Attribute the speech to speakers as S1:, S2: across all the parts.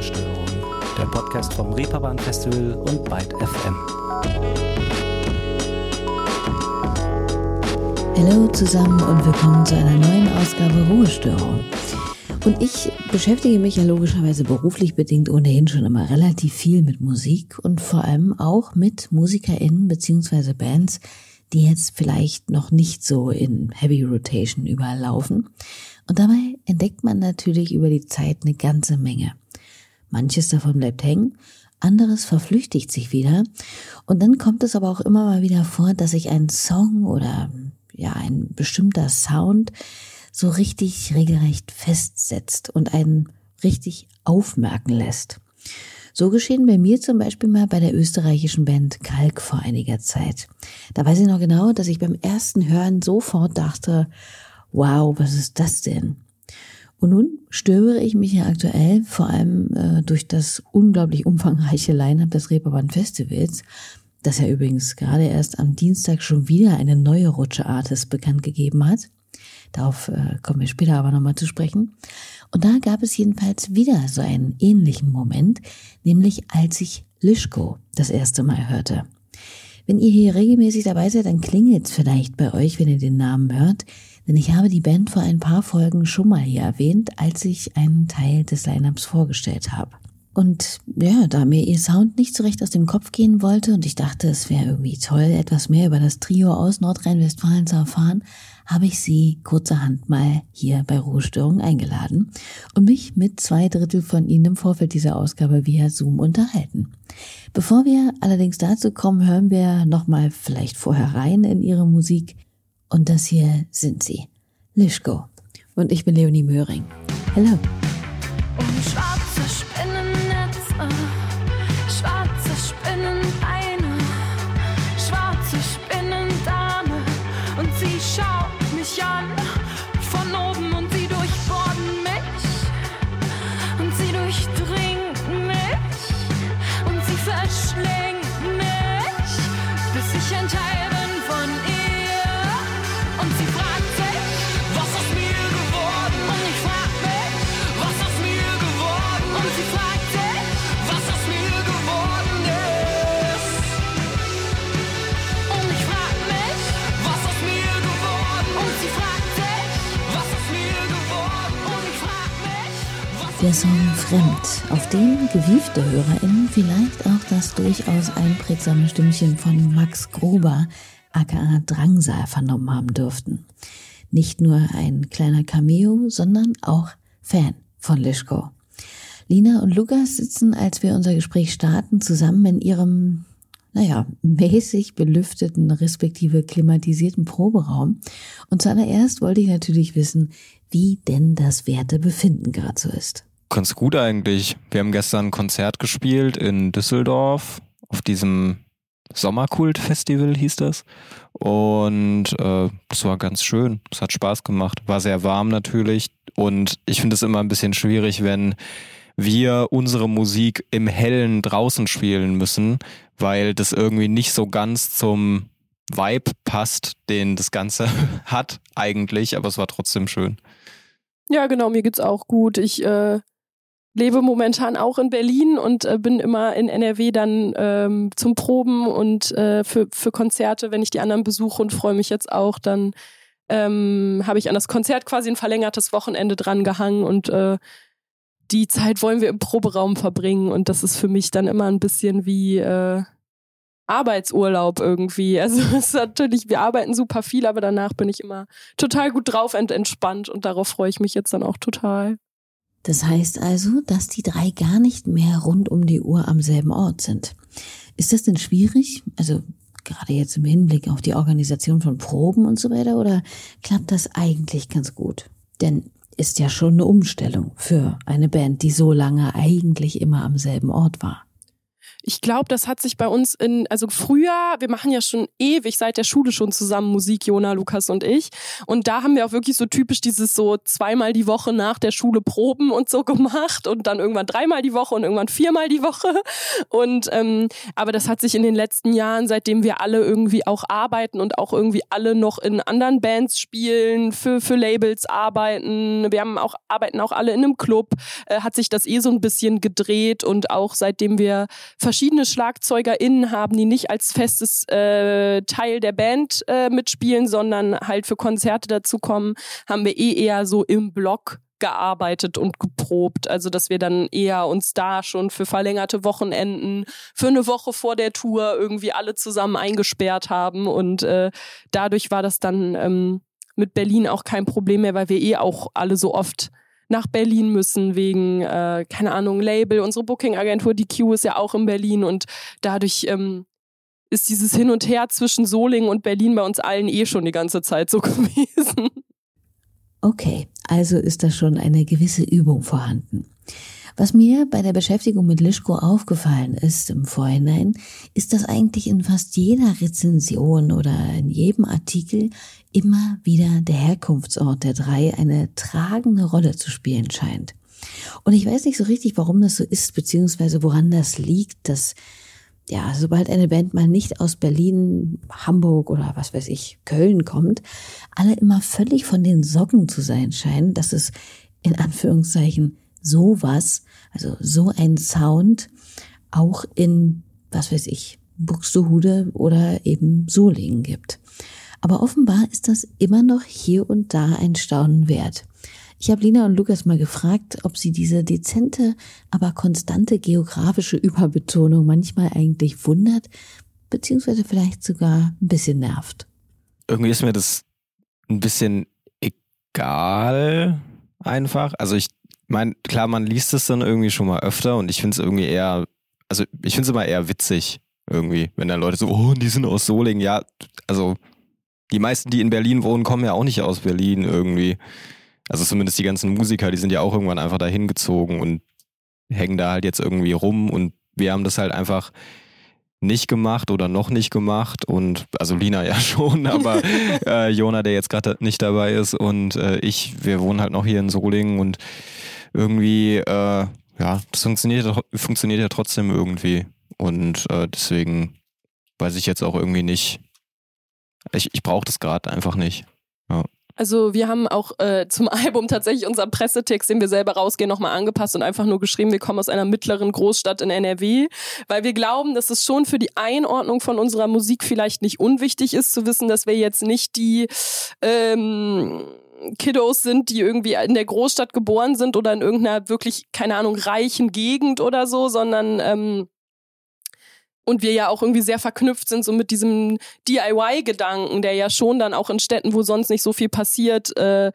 S1: Ruhestörung, der Podcast vom Reeperbahn Festival und Byte FM.
S2: Hallo zusammen und willkommen zu einer neuen Ausgabe Ruhestörung. Und ich beschäftige mich ja logischerweise beruflich bedingt ohnehin schon immer relativ viel mit Musik und vor allem auch mit MusikerInnen beziehungsweise Bands, die jetzt vielleicht noch nicht so in Heavy Rotation überall laufen. Und dabei entdeckt man natürlich über die Zeit eine ganze Menge. Manches davon bleibt hängen, anderes verflüchtigt sich wieder. Und dann kommt es aber auch immer mal wieder vor, dass sich ein Song oder ja, ein bestimmter Sound so richtig regelrecht festsetzt und einen richtig aufmerken lässt. So geschehen bei mir zum Beispiel mal bei der österreichischen Band Kalk vor einiger Zeit. Da weiß ich noch genau, dass ich beim ersten Hören sofort dachte, wow, was ist das denn? Und nun störe ich mich ja aktuell vor allem äh, durch das unglaublich umfangreiche Line-up des Reeperbahn Festivals, das ja übrigens gerade erst am Dienstag schon wieder eine neue Rutsche Artist bekannt gegeben hat. Darauf äh, kommen wir später aber nochmal zu sprechen. Und da gab es jedenfalls wieder so einen ähnlichen Moment, nämlich als ich Lischko das erste Mal hörte. Wenn ihr hier regelmäßig dabei seid, dann klingelt es vielleicht bei euch, wenn ihr den Namen hört, denn ich habe die Band vor ein paar Folgen schon mal hier erwähnt, als ich einen Teil des Lineups vorgestellt habe. Und ja, da mir ihr Sound nicht so recht aus dem Kopf gehen wollte und ich dachte, es wäre irgendwie toll, etwas mehr über das Trio aus Nordrhein-Westfalen zu erfahren, habe ich sie kurzerhand mal hier bei Ruhestörung eingeladen und mich mit zwei Drittel von ihnen im Vorfeld dieser Ausgabe via Zoom unterhalten. Bevor wir allerdings dazu kommen, hören wir nochmal vielleicht vorher rein in ihre Musik. Und das hier sind sie. Lischko. Und ich bin Leonie Möhring. Hallo. Der Song Fremd, auf den gewiefte HörerInnen vielleicht auch das durchaus einprägsame Stimmchen von Max Gruber, aka Drangsal, vernommen haben dürften. Nicht nur ein kleiner Cameo, sondern auch Fan von Lischko. Lina und Lukas sitzen, als wir unser Gespräch starten, zusammen in ihrem, naja, mäßig belüfteten, respektive klimatisierten Proberaum. Und zuallererst wollte ich natürlich wissen, wie denn das Wertebefinden gerade so ist.
S3: Ganz gut eigentlich. Wir haben gestern ein Konzert gespielt in Düsseldorf auf diesem Sommerkult-Festival hieß das. Und äh, das war ganz schön. Es hat Spaß gemacht. War sehr warm natürlich. Und ich finde es immer ein bisschen schwierig, wenn wir unsere Musik im Hellen draußen spielen müssen, weil das irgendwie nicht so ganz zum Vibe passt, den das Ganze hat eigentlich. Aber es war trotzdem schön.
S4: Ja, genau, mir geht's auch gut. Ich äh, lebe momentan auch in Berlin und äh, bin immer in NRW dann ähm, zum Proben und äh, für, für Konzerte, wenn ich die anderen besuche und freue mich jetzt auch, dann ähm, habe ich an das Konzert quasi ein verlängertes Wochenende dran gehangen und äh, die Zeit wollen wir im Proberaum verbringen und das ist für mich dann immer ein bisschen wie äh, Arbeitsurlaub irgendwie. Also es ist natürlich, wir arbeiten super viel, aber danach bin ich immer total gut drauf und entspannt und darauf freue ich mich jetzt dann auch total.
S2: Das heißt also, dass die drei gar nicht mehr rund um die Uhr am selben Ort sind. Ist das denn schwierig? Also gerade jetzt im Hinblick auf die Organisation von Proben und so weiter, oder klappt das eigentlich ganz gut? Denn ist ja schon eine Umstellung für eine Band, die so lange eigentlich immer am selben Ort war.
S4: Ich glaube, das hat sich bei uns in, also früher, wir machen ja schon ewig seit der Schule schon zusammen Musik, Jona, Lukas und ich. Und da haben wir auch wirklich so typisch dieses so zweimal die Woche nach der Schule Proben und so gemacht und dann irgendwann dreimal die Woche und irgendwann viermal die Woche. Und ähm, aber das hat sich in den letzten Jahren, seitdem wir alle irgendwie auch arbeiten und auch irgendwie alle noch in anderen Bands spielen, für, für Labels arbeiten, wir haben auch, arbeiten auch alle in einem Club, äh, hat sich das eh so ein bisschen gedreht und auch seitdem wir verschiedene SchlagzeugerInnen haben, die nicht als festes äh, Teil der Band äh, mitspielen, sondern halt für Konzerte dazukommen, haben wir eh eher so im Block gearbeitet und geprobt. Also, dass wir dann eher uns da schon für verlängerte Wochenenden, für eine Woche vor der Tour irgendwie alle zusammen eingesperrt haben. Und äh, dadurch war das dann ähm, mit Berlin auch kein Problem mehr, weil wir eh auch alle so oft nach Berlin müssen wegen, äh, keine Ahnung, Label. Unsere Booking-Agentur, die Q ist ja auch in Berlin und dadurch ähm, ist dieses Hin und Her zwischen Solingen und Berlin bei uns allen eh schon die ganze Zeit so gewesen.
S2: Okay, also ist da schon eine gewisse Übung vorhanden. Was mir bei der Beschäftigung mit Lischko aufgefallen ist im Vorhinein, ist, dass eigentlich in fast jeder Rezension oder in jedem Artikel immer wieder der Herkunftsort der drei eine tragende Rolle zu spielen scheint. Und ich weiß nicht so richtig, warum das so ist, beziehungsweise woran das liegt, dass ja, sobald eine Band mal nicht aus Berlin, Hamburg oder was weiß ich, Köln kommt, alle immer völlig von den Socken zu sein scheinen, dass es in Anführungszeichen sowas, also so ein Sound auch in, was weiß ich, Buxtehude oder eben Solingen gibt. Aber offenbar ist das immer noch hier und da ein Staunen wert. Ich habe Lina und Lukas mal gefragt, ob sie diese dezente, aber konstante geografische Überbetonung manchmal eigentlich wundert, beziehungsweise vielleicht sogar ein bisschen nervt.
S3: Irgendwie ist mir das ein bisschen egal einfach. Also ich meine, klar, man liest es dann irgendwie schon mal öfter und ich finde es irgendwie eher, also ich finde es immer eher witzig irgendwie, wenn dann Leute so, oh, die sind aus Solingen. Ja, also die meisten, die in Berlin wohnen, kommen ja auch nicht aus Berlin irgendwie. Also zumindest die ganzen Musiker, die sind ja auch irgendwann einfach dahin gezogen und hängen da halt jetzt irgendwie rum und wir haben das halt einfach nicht gemacht oder noch nicht gemacht und also Lina ja schon, aber äh, Jona, der jetzt gerade nicht dabei ist und äh, ich, wir wohnen halt noch hier in Solingen und irgendwie, äh, ja, das funktioniert, funktioniert ja trotzdem irgendwie und äh, deswegen weiß ich jetzt auch irgendwie nicht, ich, ich brauche das gerade einfach nicht. Ja.
S4: Also wir haben auch äh, zum Album tatsächlich unseren Pressetext, den wir selber rausgehen, nochmal angepasst und einfach nur geschrieben, wir kommen aus einer mittleren Großstadt in NRW, weil wir glauben, dass es schon für die Einordnung von unserer Musik vielleicht nicht unwichtig ist, zu wissen, dass wir jetzt nicht die ähm, Kiddos sind, die irgendwie in der Großstadt geboren sind oder in irgendeiner wirklich, keine Ahnung, reichen Gegend oder so, sondern ähm, und wir ja auch irgendwie sehr verknüpft sind so mit diesem DIY-Gedanken, der ja schon dann auch in Städten, wo sonst nicht so viel passiert, äh,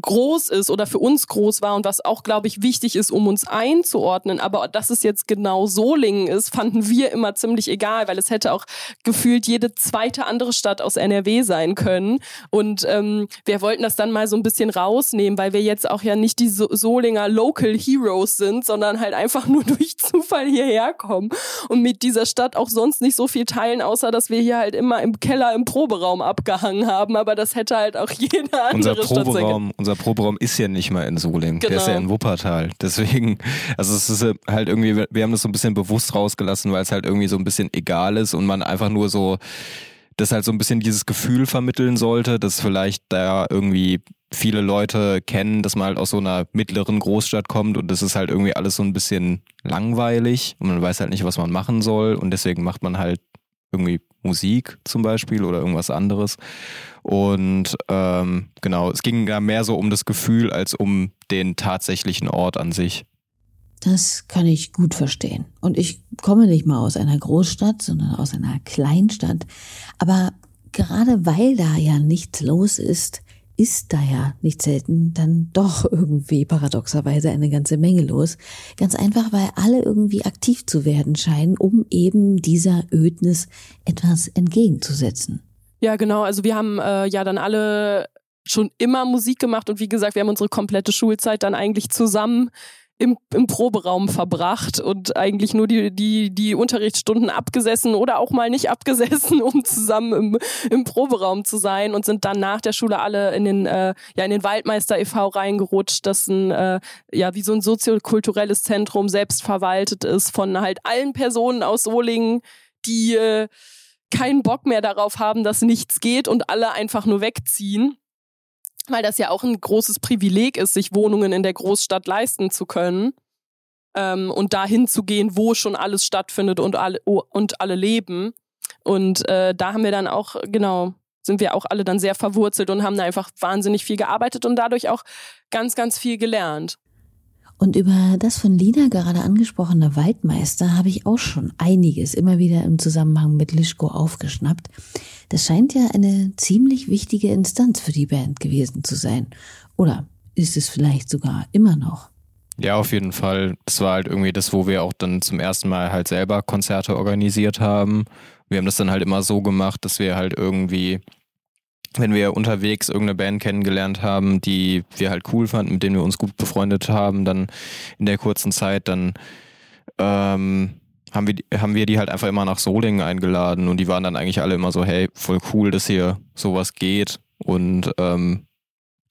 S4: groß ist oder für uns groß war und was auch, glaube ich, wichtig ist, um uns einzuordnen. Aber dass es jetzt genau Solingen ist, fanden wir immer ziemlich egal, weil es hätte auch gefühlt jede zweite andere Stadt aus NRW sein können. Und ähm, wir wollten das dann mal so ein bisschen rausnehmen, weil wir jetzt auch ja nicht die so Solinger Local Heroes sind, sondern halt einfach nur durch Zufall hierher kommen und mit dieser Stadt auch sonst nicht so viel teilen, außer dass wir hier halt immer im Keller im Proberaum abgehangen haben. Aber das hätte halt auch jede andere
S3: Unser
S4: Stadt
S3: sein unser Proberaum ist ja nicht mal in Solingen, genau. der ist ja genau. in Wuppertal. Deswegen, also es ist halt irgendwie, wir haben das so ein bisschen bewusst rausgelassen, weil es halt irgendwie so ein bisschen egal ist und man einfach nur so, das halt so ein bisschen dieses Gefühl vermitteln sollte, dass vielleicht da irgendwie viele Leute kennen, dass man halt aus so einer mittleren Großstadt kommt und das ist halt irgendwie alles so ein bisschen langweilig und man weiß halt nicht, was man machen soll und deswegen macht man halt irgendwie Musik zum Beispiel oder irgendwas anderes. Und ähm, genau, es ging ja mehr so um das Gefühl als um den tatsächlichen Ort an sich.
S2: Das kann ich gut verstehen. Und ich komme nicht mal aus einer Großstadt, sondern aus einer Kleinstadt. Aber gerade weil da ja nichts los ist, ist da ja nicht selten dann doch irgendwie paradoxerweise eine ganze Menge los. Ganz einfach, weil alle irgendwie aktiv zu werden scheinen, um eben dieser Ödnis etwas entgegenzusetzen.
S4: Ja, genau. Also wir haben äh, ja dann alle schon immer Musik gemacht und wie gesagt, wir haben unsere komplette Schulzeit dann eigentlich zusammen im, im Proberaum verbracht und eigentlich nur die, die, die Unterrichtsstunden abgesessen oder auch mal nicht abgesessen, um zusammen im, im Proberaum zu sein und sind dann nach der Schule alle in den, äh, ja, in den Waldmeister e.V. reingerutscht, das ein, äh, ja, wie so ein soziokulturelles Zentrum selbst verwaltet ist von halt allen Personen aus Solingen, die äh, keinen Bock mehr darauf haben, dass nichts geht und alle einfach nur wegziehen weil das ja auch ein großes Privileg ist, sich Wohnungen in der Großstadt leisten zu können ähm, und dahin zu gehen, wo schon alles stattfindet und alle, und alle leben. Und äh, da haben wir dann auch, genau, sind wir auch alle dann sehr verwurzelt und haben da einfach wahnsinnig viel gearbeitet und dadurch auch ganz, ganz viel gelernt.
S2: Und über das von Lina gerade angesprochene Waldmeister habe ich auch schon einiges immer wieder im Zusammenhang mit Lischko aufgeschnappt. Das scheint ja eine ziemlich wichtige Instanz für die Band gewesen zu sein. Oder ist es vielleicht sogar immer noch?
S3: Ja, auf jeden Fall. Das war halt irgendwie das, wo wir auch dann zum ersten Mal halt selber Konzerte organisiert haben. Wir haben das dann halt immer so gemacht, dass wir halt irgendwie wenn wir unterwegs irgendeine Band kennengelernt haben, die wir halt cool fanden, mit denen wir uns gut befreundet haben, dann in der kurzen Zeit, dann ähm, haben, wir, haben wir die halt einfach immer nach Solingen eingeladen und die waren dann eigentlich alle immer so, hey, voll cool, dass hier sowas geht und ähm,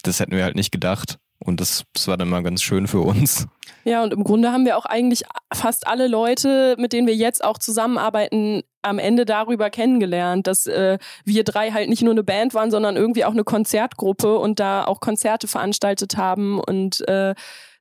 S3: das hätten wir halt nicht gedacht. Und das, das war dann mal ganz schön für uns.
S4: Ja, und im Grunde haben wir auch eigentlich fast alle Leute, mit denen wir jetzt auch zusammenarbeiten, am Ende darüber kennengelernt, dass äh, wir drei halt nicht nur eine Band waren, sondern irgendwie auch eine Konzertgruppe und da auch Konzerte veranstaltet haben. Und äh,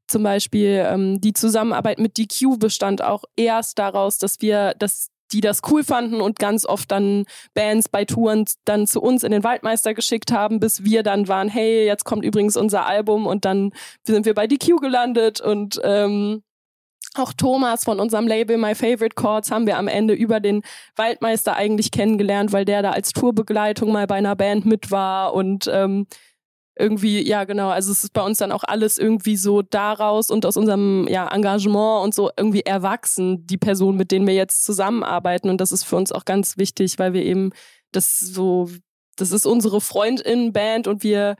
S4: zum Beispiel ähm, die Zusammenarbeit mit DQ bestand auch erst daraus, dass wir, dass die das cool fanden und ganz oft dann Bands bei Touren dann zu uns in den Waldmeister geschickt haben, bis wir dann waren, hey, jetzt kommt übrigens unser Album und dann sind wir bei DQ gelandet und ähm, auch Thomas von unserem Label My Favorite Chords haben wir am Ende über den Waldmeister eigentlich kennengelernt, weil der da als Tourbegleitung mal bei einer Band mit war und ähm, irgendwie, ja genau, also es ist bei uns dann auch alles irgendwie so daraus und aus unserem ja, Engagement und so irgendwie erwachsen, die Personen, mit denen wir jetzt zusammenarbeiten. Und das ist für uns auch ganz wichtig, weil wir eben das so, das ist unsere Freundin-Band und wir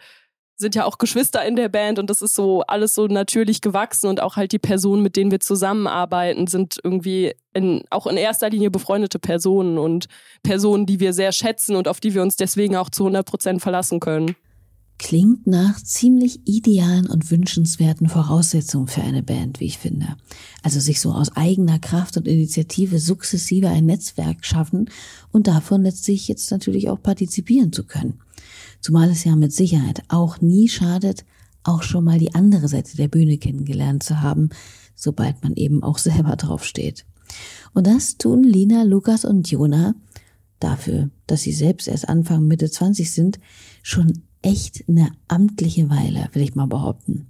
S4: sind ja auch Geschwister in der Band und das ist so alles so natürlich gewachsen und auch halt die Personen, mit denen wir zusammenarbeiten, sind irgendwie in, auch in erster Linie befreundete Personen und Personen, die wir sehr schätzen und auf die wir uns deswegen auch zu 100 Prozent verlassen können.
S2: Klingt nach ziemlich idealen und wünschenswerten Voraussetzungen für eine Band, wie ich finde. Also sich so aus eigener Kraft und Initiative sukzessive ein Netzwerk schaffen und davon letztlich jetzt natürlich auch partizipieren zu können. Zumal es ja mit Sicherheit auch nie schadet, auch schon mal die andere Seite der Bühne kennengelernt zu haben, sobald man eben auch selber drauf steht. Und das tun Lina, Lukas und Jona dafür, dass sie selbst erst Anfang Mitte 20 sind, schon echt eine amtliche Weile, will ich mal behaupten.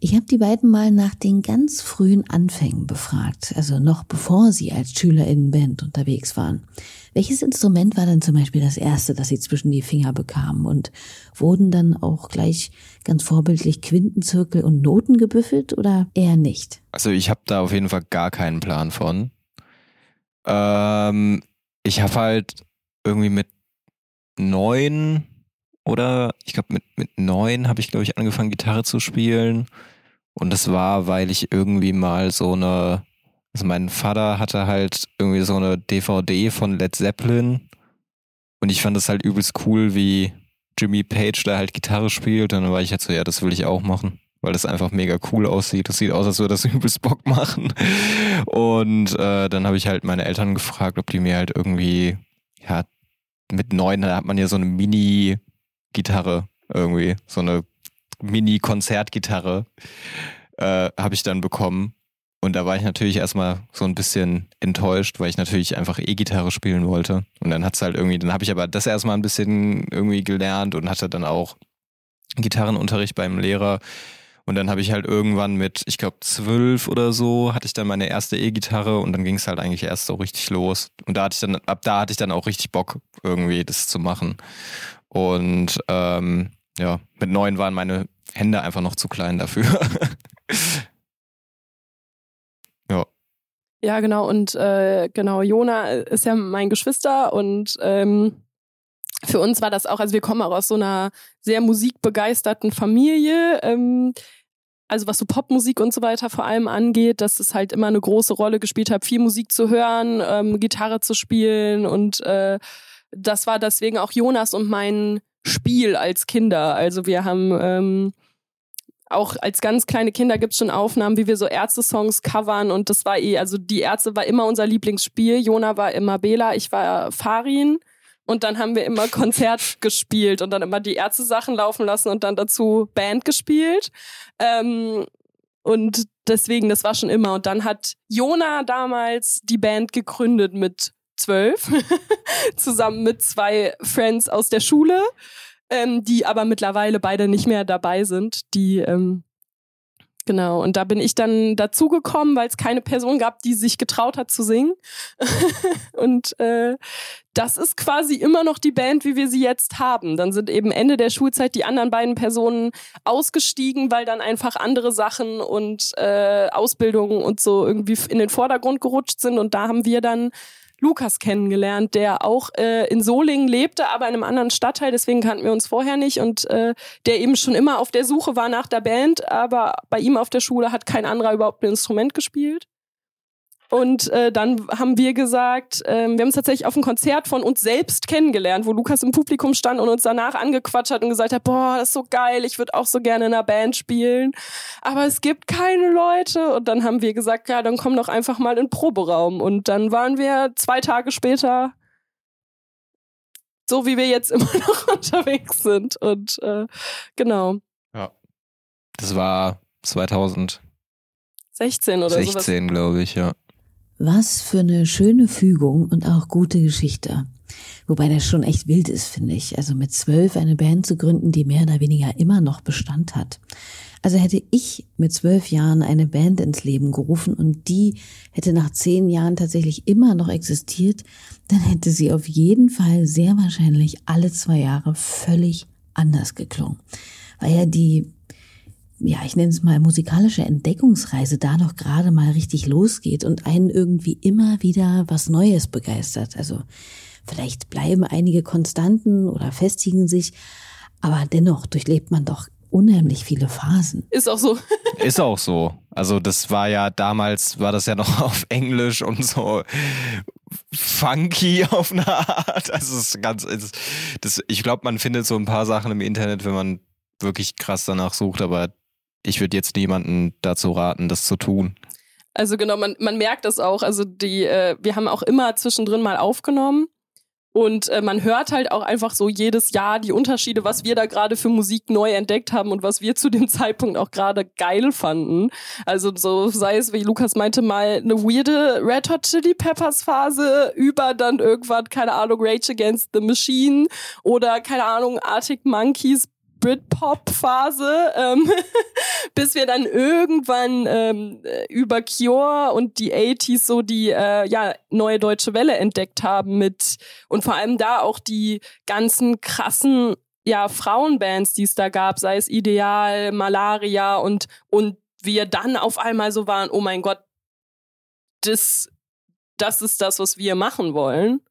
S2: Ich habe die beiden mal nach den ganz frühen Anfängen befragt, also noch bevor sie als SchülerInnenband unterwegs waren. Welches Instrument war denn zum Beispiel das erste, das sie zwischen die Finger bekamen und wurden dann auch gleich ganz vorbildlich Quintenzirkel und Noten gebüffelt oder eher nicht?
S3: Also ich habe da auf jeden Fall gar keinen Plan von. Ähm, ich habe halt irgendwie mit neun oder glaube mit, mit neun habe ich, glaube ich, angefangen, Gitarre zu spielen. Und das war, weil ich irgendwie mal so eine, also mein Vater hatte halt irgendwie so eine DVD von Led Zeppelin. Und ich fand das halt übelst cool, wie Jimmy Page da halt Gitarre spielt. Und dann war ich halt so, ja, das will ich auch machen. Weil das einfach mega cool aussieht. Das sieht aus, als würde das übelst Bock machen. Und äh, dann habe ich halt meine Eltern gefragt, ob die mir halt irgendwie, ja, mit neun, da hat man ja so eine Mini- Gitarre irgendwie, so eine Mini-Konzertgitarre äh, habe ich dann bekommen. Und da war ich natürlich erstmal so ein bisschen enttäuscht, weil ich natürlich einfach E-Gitarre spielen wollte. Und dann hat's halt irgendwie, dann habe ich aber das erstmal ein bisschen irgendwie gelernt und hatte dann auch Gitarrenunterricht beim Lehrer. Und dann habe ich halt irgendwann mit, ich glaube, zwölf oder so, hatte ich dann meine erste E-Gitarre und dann ging es halt eigentlich erst so richtig los. Und da hatte ich dann, ab da hatte ich dann auch richtig Bock, irgendwie das zu machen. Und ähm, ja, mit neun waren meine Hände einfach noch zu klein dafür.
S4: ja. Ja, genau. Und äh, genau, Jona ist ja mein Geschwister und ähm, für uns war das auch, also wir kommen auch aus so einer sehr musikbegeisterten Familie. Ähm, also was so Popmusik und so weiter vor allem angeht, dass es halt immer eine große Rolle gespielt hat, viel Musik zu hören, ähm, Gitarre zu spielen und äh, das war deswegen auch Jonas und mein Spiel als Kinder. Also wir haben ähm, auch als ganz kleine Kinder gibt es schon Aufnahmen, wie wir so Ärzte-Songs covern und das war eh, also die Ärzte war immer unser Lieblingsspiel. Jona war immer Bela, ich war Farin. Und dann haben wir immer Konzert gespielt und dann immer die Ärzte-Sachen laufen lassen und dann dazu Band gespielt. Ähm, und deswegen, das war schon immer. Und dann hat Jona damals die Band gegründet mit zwölf, zusammen mit zwei Friends aus der Schule, ähm, die aber mittlerweile beide nicht mehr dabei sind. Die ähm, Genau, und da bin ich dann dazugekommen, weil es keine Person gab, die sich getraut hat zu singen. und äh, das ist quasi immer noch die Band, wie wir sie jetzt haben. Dann sind eben Ende der Schulzeit die anderen beiden Personen ausgestiegen, weil dann einfach andere Sachen und äh, Ausbildungen und so irgendwie in den Vordergrund gerutscht sind. Und da haben wir dann Lukas kennengelernt, der auch äh, in Solingen lebte, aber in einem anderen Stadtteil, deswegen kannten wir uns vorher nicht und äh, der eben schon immer auf der Suche war nach der Band, aber bei ihm auf der Schule hat kein anderer überhaupt ein Instrument gespielt. Und äh, dann haben wir gesagt, äh, wir haben uns tatsächlich auf ein Konzert von uns selbst kennengelernt, wo Lukas im Publikum stand und uns danach angequatscht hat und gesagt hat, boah, das ist so geil, ich würde auch so gerne in einer Band spielen. Aber es gibt keine Leute. Und dann haben wir gesagt, ja, dann komm doch einfach mal in den Proberaum. Und dann waren wir zwei Tage später so, wie wir jetzt immer noch unterwegs sind. Und äh, genau.
S3: Ja. Das war 2016
S4: oder so.
S3: 16, glaube ich, ja.
S2: Was für eine schöne Fügung und auch gute Geschichte. Wobei das schon echt wild ist, finde ich. Also mit zwölf eine Band zu gründen, die mehr oder weniger immer noch Bestand hat. Also hätte ich mit zwölf Jahren eine Band ins Leben gerufen und die hätte nach zehn Jahren tatsächlich immer noch existiert, dann hätte sie auf jeden Fall sehr wahrscheinlich alle zwei Jahre völlig anders geklungen. Weil ja die ja, ich nenne es mal musikalische Entdeckungsreise da noch gerade mal richtig losgeht und einen irgendwie immer wieder was Neues begeistert. Also vielleicht bleiben einige Konstanten oder festigen sich, aber dennoch durchlebt man doch unheimlich viele Phasen.
S4: Ist auch so.
S3: Ist auch so. Also das war ja damals, war das ja noch auf Englisch und so funky auf eine Art. Also es ist ganz, das, ich glaube, man findet so ein paar Sachen im Internet, wenn man wirklich krass danach sucht, aber ich würde jetzt niemanden dazu raten, das zu tun.
S4: Also genau, man, man merkt das auch. Also die, äh, wir haben auch immer zwischendrin mal aufgenommen. Und äh, man hört halt auch einfach so jedes Jahr die Unterschiede, was wir da gerade für Musik neu entdeckt haben und was wir zu dem Zeitpunkt auch gerade geil fanden. Also so sei es, wie Lukas meinte, mal eine weirde Red Hot Chili Peppers Phase über dann irgendwann, keine Ahnung, Rage Against the Machine oder keine Ahnung, Arctic Monkeys Britpop-Phase, ähm, bis wir dann irgendwann ähm, über Cure und die 80s so die äh, ja, neue deutsche Welle entdeckt haben mit und vor allem da auch die ganzen krassen ja, Frauenbands, die es da gab, sei es Ideal, Malaria und, und wir dann auf einmal so waren, oh mein Gott, das, das ist das, was wir machen wollen.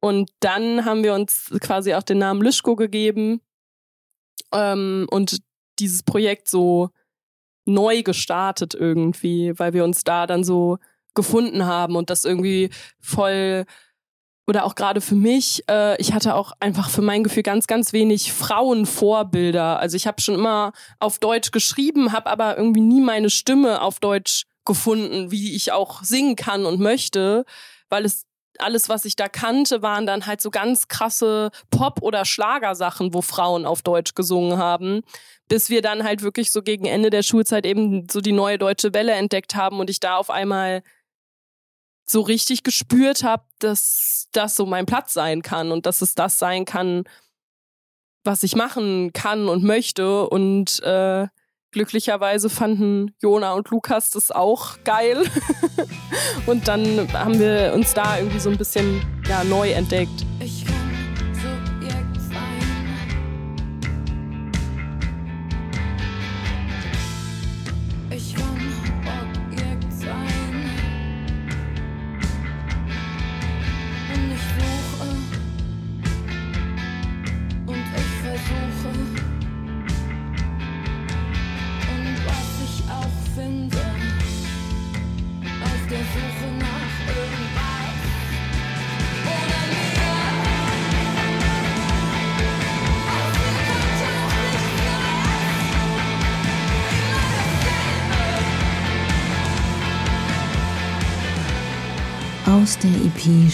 S4: Und dann haben wir uns quasi auch den Namen Lischko gegeben ähm, und dieses Projekt so neu gestartet irgendwie, weil wir uns da dann so gefunden haben und das irgendwie voll oder auch gerade für mich, äh, ich hatte auch einfach für mein Gefühl ganz, ganz wenig Frauenvorbilder. Also ich habe schon immer auf Deutsch geschrieben, habe aber irgendwie nie meine Stimme auf Deutsch gefunden, wie ich auch singen kann und möchte, weil es alles, was ich da kannte, waren dann halt so ganz krasse Pop- oder Schlagersachen, wo Frauen auf Deutsch gesungen haben, bis wir dann halt wirklich so gegen Ende der Schulzeit eben so die neue deutsche Welle entdeckt haben und ich da auf einmal so richtig gespürt habe, dass das so mein Platz sein kann und dass es das sein kann, was ich machen kann und möchte. Und äh, glücklicherweise fanden Jona und Lukas das auch geil. und dann haben wir uns da irgendwie so ein bisschen ja, neu entdeckt. Ich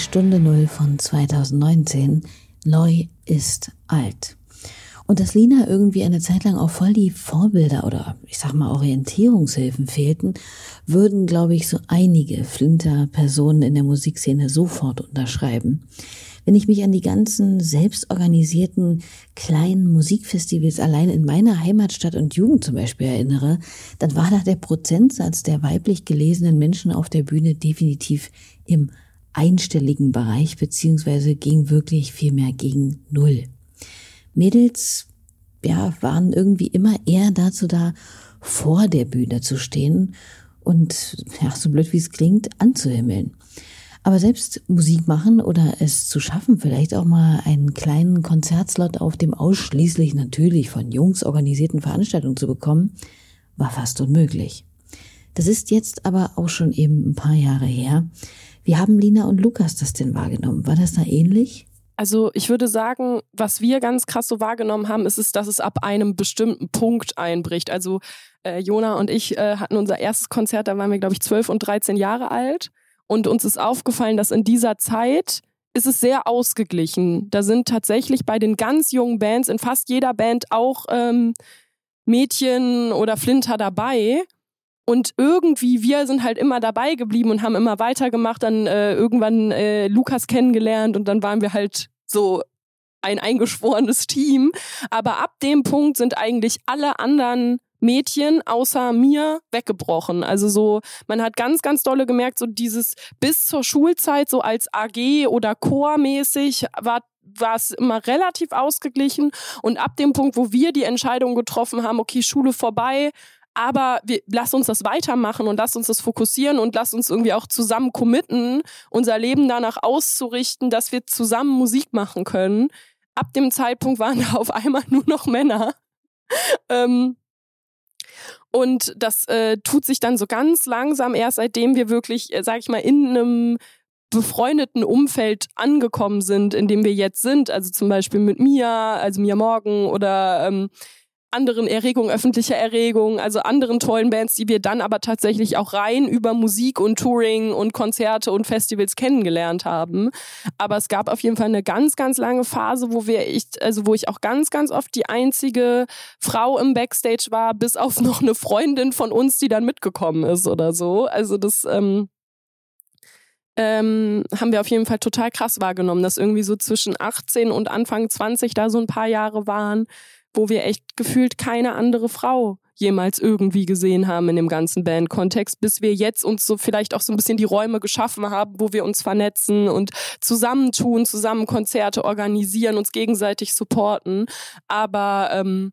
S2: Stunde Null von 2019. Neu ist alt. Und dass Lina irgendwie eine Zeit lang auch voll die Vorbilder oder ich sag mal Orientierungshilfen fehlten, würden, glaube ich, so einige Flinter-Personen in der Musikszene sofort unterschreiben. Wenn ich mich an die ganzen selbstorganisierten kleinen Musikfestivals allein in meiner Heimatstadt und Jugend zum Beispiel erinnere, dann war da der Prozentsatz der weiblich gelesenen Menschen auf der Bühne definitiv im einstelligen Bereich, beziehungsweise ging wirklich viel mehr gegen Null. Mädels, ja, waren irgendwie immer eher dazu da, vor der Bühne zu stehen und, ja, so blöd wie es klingt, anzuhimmeln. Aber selbst Musik machen oder es zu schaffen, vielleicht auch mal einen kleinen Konzertslot auf dem ausschließlich natürlich von Jungs organisierten Veranstaltung zu bekommen, war fast unmöglich. Das ist jetzt aber auch schon eben ein paar Jahre her. Wie haben Lina und Lukas das denn wahrgenommen? War das da ähnlich?
S4: Also ich würde sagen, was wir ganz krass so wahrgenommen haben, ist es, dass es ab einem bestimmten Punkt einbricht. Also äh, Jona und ich äh, hatten unser erstes Konzert, da waren wir, glaube ich, 12 und 13 Jahre alt. Und uns ist aufgefallen, dass in dieser Zeit ist es sehr ausgeglichen. Da sind tatsächlich bei den ganz jungen Bands in fast jeder Band auch ähm, Mädchen oder Flinter dabei. Und irgendwie, wir sind halt immer dabei geblieben und haben immer weitergemacht, dann äh, irgendwann äh, Lukas kennengelernt und dann waren wir halt so ein eingeschworenes Team. Aber ab dem Punkt sind eigentlich alle anderen Mädchen außer mir weggebrochen. Also so, man hat ganz, ganz dolle gemerkt, so dieses bis zur Schulzeit, so als AG oder Chor-mäßig war war es immer relativ ausgeglichen und ab dem Punkt, wo wir die Entscheidung getroffen haben, okay, Schule vorbei, aber wir, lass uns das weitermachen und lass uns das fokussieren und lass uns irgendwie auch zusammen committen, unser Leben danach auszurichten, dass wir zusammen Musik machen können. Ab dem Zeitpunkt waren da auf einmal nur noch Männer. ähm, und das äh, tut sich dann so ganz langsam erst seitdem wir wirklich, äh, sag ich mal, in einem befreundeten Umfeld angekommen sind, in dem wir jetzt sind. Also zum Beispiel mit Mia, also Mia Morgan oder ähm, anderen Erregungen, öffentlicher Erregung, also anderen tollen Bands, die wir dann aber tatsächlich auch rein über Musik und Touring und Konzerte und Festivals kennengelernt haben. Aber es gab auf jeden Fall eine ganz, ganz lange Phase, wo wir echt, also wo ich auch ganz, ganz oft die einzige Frau im Backstage war, bis auf noch eine Freundin von uns, die dann mitgekommen ist oder so. Also das, ähm, ähm, haben wir auf jeden Fall total krass wahrgenommen, dass irgendwie so zwischen 18 und Anfang 20 da so ein paar Jahre waren, wo wir echt gefühlt keine andere Frau jemals irgendwie gesehen haben in dem ganzen Bandkontext, bis wir jetzt uns so vielleicht auch so ein bisschen die Räume geschaffen haben, wo wir uns vernetzen und zusammentun, zusammen Konzerte organisieren, uns gegenseitig supporten. Aber ähm,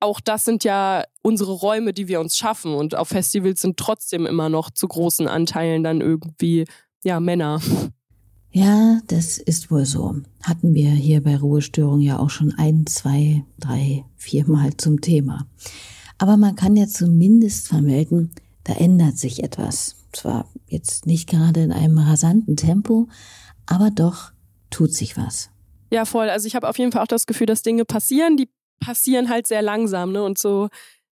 S4: auch das sind ja unsere Räume, die wir uns schaffen. Und auf Festivals sind trotzdem immer noch zu großen Anteilen dann irgendwie ja Männer.
S2: Ja, das ist wohl so. Hatten wir hier bei Ruhestörung ja auch schon ein, zwei, drei, viermal zum Thema. Aber man kann ja zumindest vermelden, da ändert sich etwas. Zwar jetzt nicht gerade in einem rasanten Tempo, aber doch tut sich was.
S4: Ja, voll. Also ich habe auf jeden Fall auch das Gefühl, dass Dinge passieren, die passieren halt sehr langsam, ne? Und so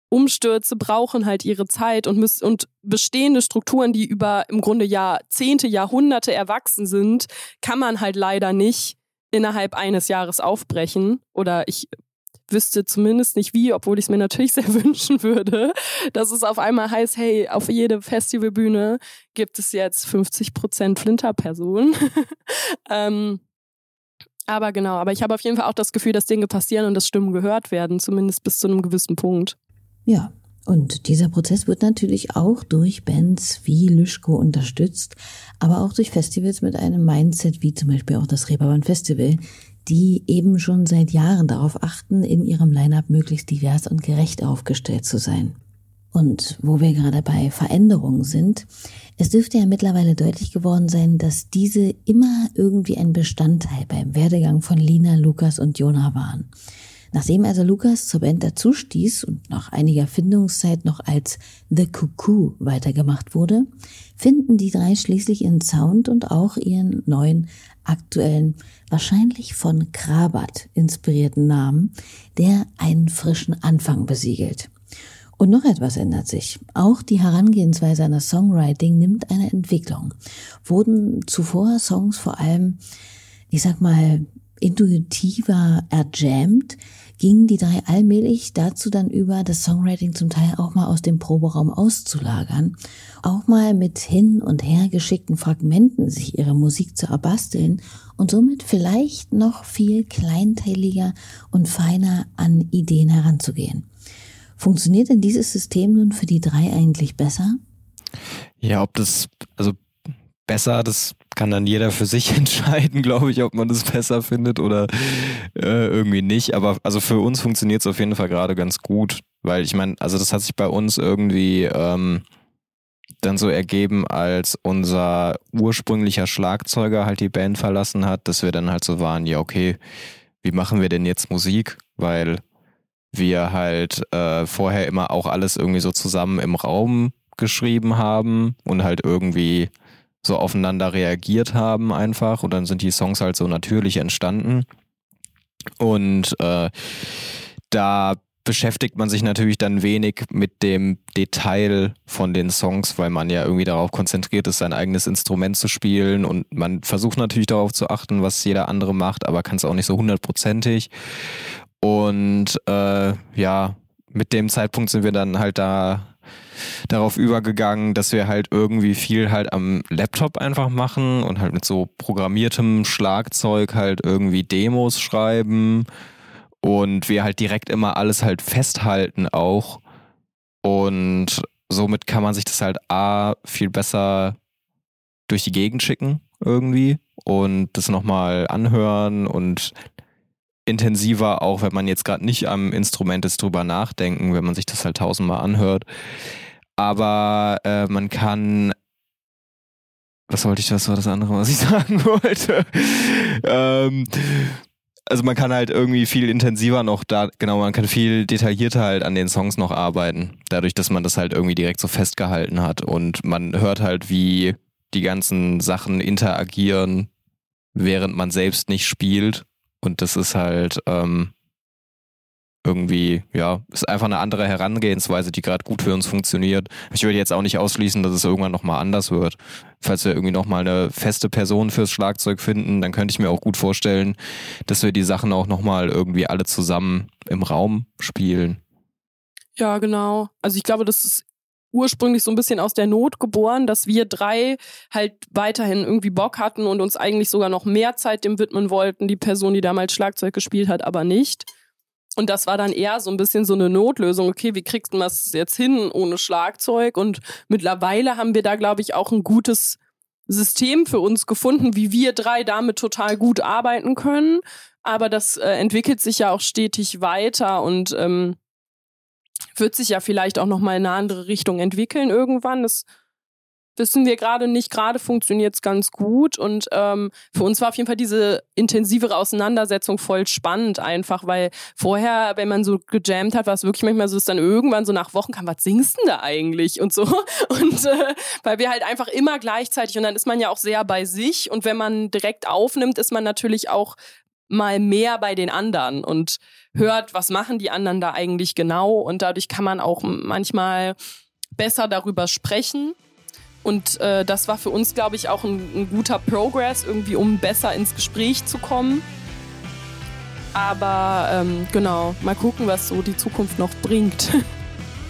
S4: Umstürze brauchen halt ihre Zeit und, müssen, und bestehende Strukturen, die über im Grunde Jahrzehnte, Jahrhunderte erwachsen sind, kann man halt leider nicht innerhalb eines Jahres aufbrechen. Oder ich wüsste zumindest nicht wie, obwohl ich es mir natürlich sehr wünschen würde, dass es auf einmal heißt, hey, auf jede Festivalbühne gibt es jetzt 50 Prozent Flinterpersonen. ähm, aber genau, aber ich habe auf jeden Fall auch das Gefühl, dass Dinge passieren und dass Stimmen gehört werden, zumindest bis zu einem gewissen Punkt.
S2: Ja, und dieser Prozess wird natürlich auch durch Bands wie Lüschko unterstützt, aber auch durch Festivals mit einem Mindset wie zum Beispiel auch das Reeperbahn Festival, die eben schon seit Jahren darauf achten, in ihrem Line-up möglichst divers und gerecht aufgestellt zu sein. Und wo wir gerade bei Veränderungen sind, es dürfte ja mittlerweile deutlich geworden sein, dass diese immer irgendwie ein Bestandteil beim Werdegang von Lina, Lukas und Jona waren. Nachdem also Lukas zur Band dazu stieß und nach einiger Findungszeit noch als The Cuckoo weitergemacht wurde, finden die drei schließlich ihren Sound und auch ihren neuen, aktuellen, wahrscheinlich von Krabat inspirierten Namen, der einen frischen Anfang besiegelt. Und noch etwas ändert sich. Auch die Herangehensweise an das Songwriting nimmt eine Entwicklung. Wurden zuvor Songs vor allem, ich sag mal, intuitiver erjammt, gingen die drei allmählich dazu dann über, das Songwriting zum Teil auch mal aus dem Proberaum auszulagern, auch mal mit hin und her geschickten Fragmenten sich ihre Musik zu erbasteln und somit vielleicht noch viel kleinteiliger und feiner an Ideen heranzugehen. Funktioniert denn dieses System nun für die drei eigentlich besser?
S3: Ja, ob das, also besser, das kann dann jeder für sich entscheiden, glaube ich, ob man das besser findet oder äh, irgendwie nicht. Aber also für uns funktioniert es auf jeden Fall gerade ganz gut, weil ich meine, also das hat sich bei uns irgendwie ähm, dann so ergeben, als unser ursprünglicher Schlagzeuger halt die Band verlassen hat, dass wir dann halt so waren, ja okay, wie machen wir denn jetzt Musik? Weil wir halt äh, vorher immer auch alles irgendwie so zusammen im Raum geschrieben haben und halt irgendwie so aufeinander reagiert haben einfach und dann sind die Songs halt so natürlich entstanden. Und äh, da beschäftigt man sich natürlich dann wenig mit dem Detail von den Songs, weil man ja irgendwie darauf konzentriert ist, sein eigenes Instrument zu spielen und man versucht natürlich darauf zu achten, was jeder andere macht, aber kann es auch nicht so hundertprozentig. Und äh, ja, mit dem Zeitpunkt sind wir dann halt da darauf übergegangen, dass wir halt irgendwie viel halt am Laptop einfach machen und halt mit so programmiertem Schlagzeug halt irgendwie Demos schreiben und wir halt direkt immer alles halt festhalten auch. Und somit kann man sich das halt A viel besser durch die Gegend schicken irgendwie und das nochmal anhören und intensiver, auch wenn man jetzt gerade nicht am Instrument ist, drüber nachdenken, wenn man sich das halt tausendmal anhört aber äh, man kann was wollte ich, was war das andere, was ich sagen wollte? ähm, also man kann halt irgendwie viel intensiver noch da, genau, man kann viel detaillierter halt an den Songs noch arbeiten, dadurch, dass man das halt irgendwie direkt so festgehalten hat und man hört halt, wie die ganzen Sachen interagieren, während man selbst nicht spielt und das ist halt, ähm, irgendwie, ja, ist einfach eine andere Herangehensweise, die gerade gut für uns funktioniert. Ich würde jetzt auch nicht ausschließen, dass es irgendwann nochmal anders wird. Falls wir irgendwie nochmal eine feste Person fürs Schlagzeug finden, dann könnte ich mir auch gut vorstellen, dass wir die Sachen auch nochmal irgendwie alle zusammen im Raum spielen.
S4: Ja, genau. Also ich glaube, das ist ursprünglich so ein bisschen aus der Not geboren, dass wir drei halt weiterhin irgendwie Bock hatten und uns eigentlich sogar noch mehr Zeit dem widmen wollten. Die Person, die damals Schlagzeug gespielt hat, aber nicht. Und das war dann eher so ein bisschen so eine Notlösung. Okay, wie kriegst du das jetzt hin ohne Schlagzeug? Und mittlerweile haben wir da, glaube ich, auch ein gutes System für uns gefunden, wie wir drei damit total gut arbeiten können. Aber das äh, entwickelt sich ja auch stetig weiter und ähm, wird sich ja vielleicht auch noch mal in eine andere Richtung entwickeln irgendwann. Das wissen wir gerade nicht. Gerade funktioniert es ganz gut. Und ähm, für uns war auf jeden Fall diese intensivere Auseinandersetzung voll spannend, einfach, weil vorher, wenn man so gejammt hat, war es wirklich manchmal so, dass dann irgendwann so nach Wochen kam, was singst denn da eigentlich? Und so. Und äh, weil wir halt einfach immer gleichzeitig und dann ist man ja auch sehr bei sich. Und wenn man direkt aufnimmt, ist man natürlich auch mal mehr bei den anderen und hört, was machen die anderen da eigentlich genau. Und dadurch kann man auch manchmal besser darüber sprechen und äh, das war für uns, glaube ich, auch ein, ein, guter Progress, irgendwie um besser ins Gespräch zu kommen. Aber ähm, genau, mal gucken, was so die Zukunft noch bringt.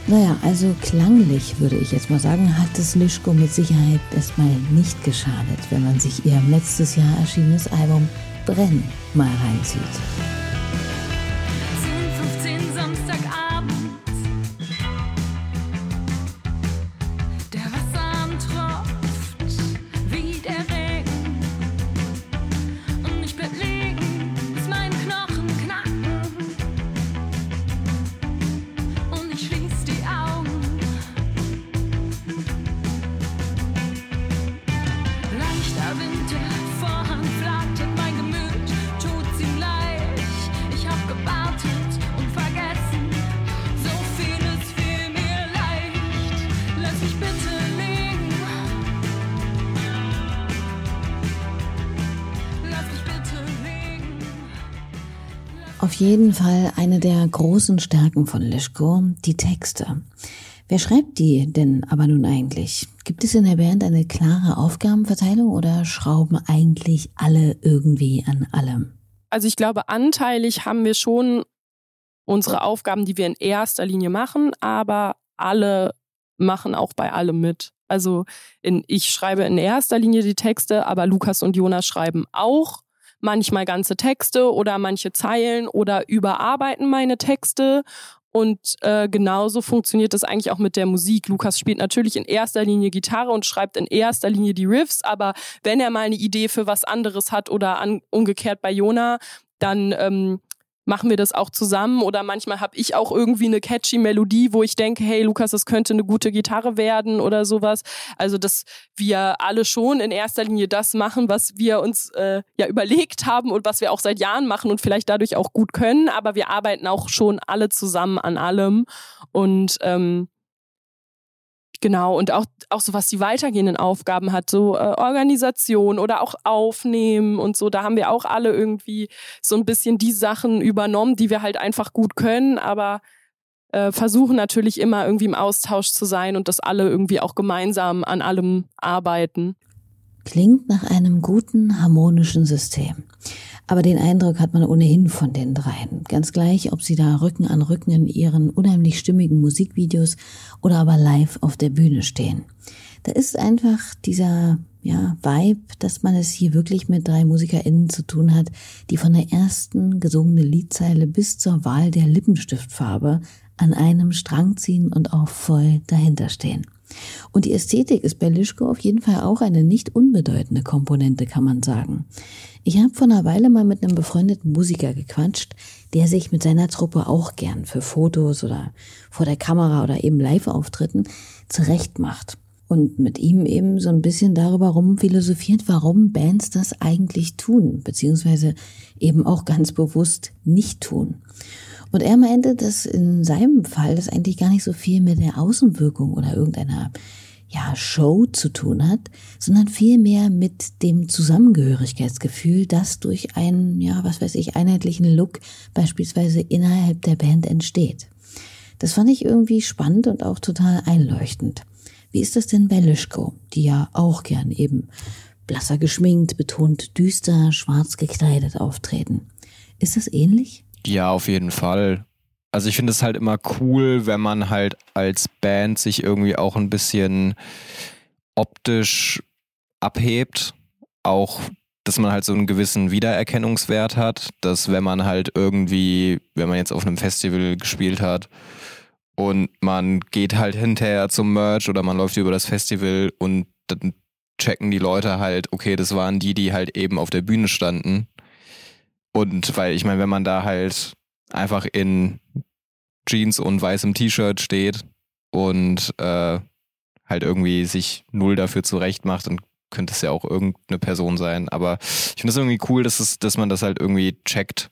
S2: Naja, also klanglich würde ich jetzt mal sagen, hat es Lischko mit Sicherheit erstmal nicht geschadet, wenn man sich ihr letztes Jahr erschienenes Album Brenn mal reinzieht. Auf jeden Fall eine der großen Stärken von Lischko, die Texte. Wer schreibt die denn aber nun eigentlich? Gibt es in der Band eine klare Aufgabenverteilung oder schrauben eigentlich alle irgendwie an allem?
S4: Also ich glaube, anteilig haben wir schon unsere Aufgaben, die wir in erster Linie machen, aber alle machen auch bei allem mit. Also in, ich schreibe in erster Linie die Texte, aber Lukas und Jonas schreiben auch manchmal ganze Texte oder manche Zeilen oder überarbeiten meine Texte und äh, genauso funktioniert das eigentlich auch mit der Musik. Lukas spielt natürlich in erster Linie Gitarre und schreibt in erster Linie die Riffs, aber wenn er mal eine Idee für was anderes hat oder an, umgekehrt bei Jona, dann ähm, machen wir das auch zusammen? Oder manchmal habe ich auch irgendwie eine catchy Melodie, wo ich denke, hey Lukas, das könnte eine gute Gitarre werden oder sowas. Also dass wir alle schon in erster Linie das machen, was wir uns äh, ja überlegt haben und was wir auch seit Jahren machen und vielleicht dadurch auch gut können, aber wir arbeiten auch schon alle zusammen an allem. Und ähm, Genau, und auch, auch so was die weitergehenden Aufgaben hat, so äh, Organisation oder auch Aufnehmen und so, da haben wir auch alle irgendwie so ein bisschen die Sachen übernommen, die wir halt einfach gut können, aber äh, versuchen natürlich immer irgendwie im Austausch zu sein und dass alle irgendwie auch gemeinsam an allem arbeiten.
S2: Klingt nach einem guten, harmonischen System. Aber den Eindruck hat man ohnehin von den dreien. Ganz gleich, ob sie da Rücken an Rücken in ihren unheimlich stimmigen Musikvideos oder aber live auf der Bühne stehen. Da ist einfach dieser, ja, Vibe, dass man es hier wirklich mit drei MusikerInnen zu tun hat, die von der ersten gesungene Liedzeile bis zur Wahl der Lippenstiftfarbe an einem Strang ziehen und auch voll dahinter stehen. Und die Ästhetik ist bei Lischko auf jeden Fall auch eine nicht unbedeutende Komponente, kann man sagen. Ich habe vor einer Weile mal mit einem befreundeten Musiker gequatscht, der sich mit seiner Truppe auch gern für Fotos oder vor der Kamera oder eben Live-Auftritten zurecht macht. Und mit ihm eben so ein bisschen darüber rum philosophiert, warum Bands das eigentlich tun, beziehungsweise eben auch ganz bewusst nicht tun. Und er meinte, dass in seinem Fall das eigentlich gar nicht so viel mit der Außenwirkung oder irgendeiner ja, Show zu tun hat, sondern vielmehr mit dem Zusammengehörigkeitsgefühl, das durch einen, ja, was weiß ich, einheitlichen Look beispielsweise innerhalb der Band entsteht. Das fand ich irgendwie spannend und auch total einleuchtend. Wie ist das denn bei Lischko, die ja auch gern eben blasser geschminkt, betont düster, schwarz gekleidet auftreten? Ist das ähnlich?
S3: Ja, auf jeden Fall. Also ich finde es halt immer cool, wenn man halt als Band sich irgendwie auch ein bisschen optisch abhebt. Auch, dass man halt so einen gewissen Wiedererkennungswert hat, dass wenn man halt irgendwie, wenn man jetzt auf einem Festival gespielt hat und man geht halt hinterher zum Merch oder man läuft über das Festival und dann checken die Leute halt, okay, das waren die, die halt eben auf der Bühne standen. Und weil ich meine, wenn man da halt einfach in Jeans und weißem T-Shirt steht und äh, halt irgendwie sich null dafür zurecht macht, dann könnte es ja auch irgendeine Person sein. Aber ich finde es irgendwie cool, dass, es, dass man das halt irgendwie checkt,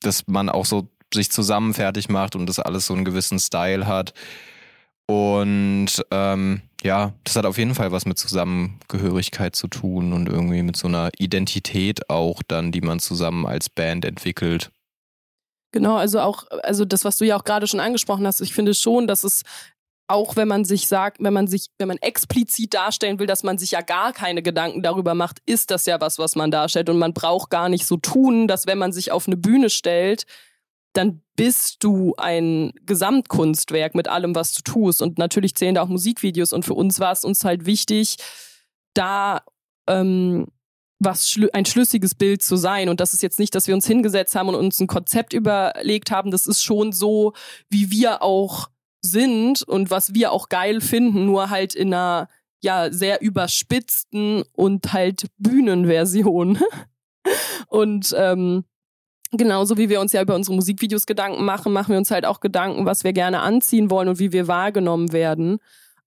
S3: dass man auch so sich zusammen fertig macht und das alles so einen gewissen Style hat. Und ähm, ja, das hat auf jeden Fall was mit Zusammengehörigkeit zu tun und irgendwie mit so einer Identität auch dann, die man zusammen als Band entwickelt.
S4: Genau, also auch, also das, was du ja auch gerade schon angesprochen hast, ich finde schon, dass es auch wenn man sich sagt, wenn man sich, wenn man explizit darstellen will, dass man sich ja gar keine Gedanken darüber macht, ist das ja was, was man darstellt und man braucht gar nicht so tun, dass wenn man sich auf eine Bühne stellt, dann bist du ein Gesamtkunstwerk mit allem, was du tust. Und natürlich zählen da auch Musikvideos. Und für uns war es uns halt wichtig, da ähm, was ein schlüssiges Bild zu sein. Und das ist jetzt nicht, dass wir uns hingesetzt haben und uns ein Konzept überlegt haben. Das ist schon so, wie wir auch sind und was wir auch geil finden, nur halt in einer ja sehr überspitzten und halt Bühnenversion. und ähm, genauso wie wir uns ja über unsere Musikvideos Gedanken machen, machen wir uns halt auch Gedanken, was wir gerne anziehen wollen und wie wir wahrgenommen werden.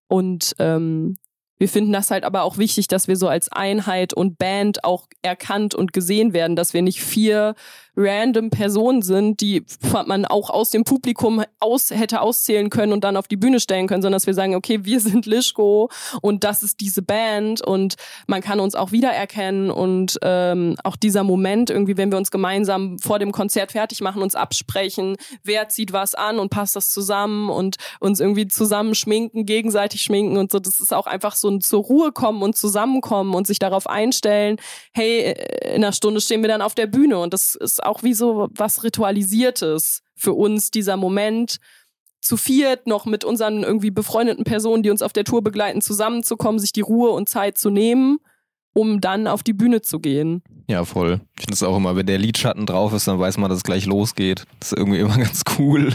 S4: Und ähm, wir finden das halt aber auch wichtig, dass wir so als Einheit und Band auch erkannt und gesehen werden, dass wir nicht vier random Personen sind, die man auch aus dem Publikum aus, hätte auszählen können und dann auf die Bühne stellen können, sondern dass wir sagen, okay, wir sind Lischko und das ist diese Band und man kann uns auch wiedererkennen und ähm, auch dieser Moment irgendwie, wenn wir uns gemeinsam vor dem Konzert fertig machen, uns absprechen, wer zieht was an und passt das zusammen und uns irgendwie zusammen schminken, gegenseitig schminken und so, das ist auch einfach so ein zur Ruhe kommen und zusammenkommen und sich darauf einstellen, hey, in einer Stunde stehen wir dann auf der Bühne und das ist auch wie so was Ritualisiertes für uns, dieser Moment, zu viert noch mit unseren irgendwie befreundeten Personen, die uns auf der Tour begleiten, zusammenzukommen, sich die Ruhe und Zeit zu nehmen, um dann auf die Bühne zu gehen.
S3: Ja, voll. Ich finde es auch immer, wenn der Lidschatten drauf ist, dann weiß man, dass es gleich losgeht. Das ist irgendwie immer ganz cool.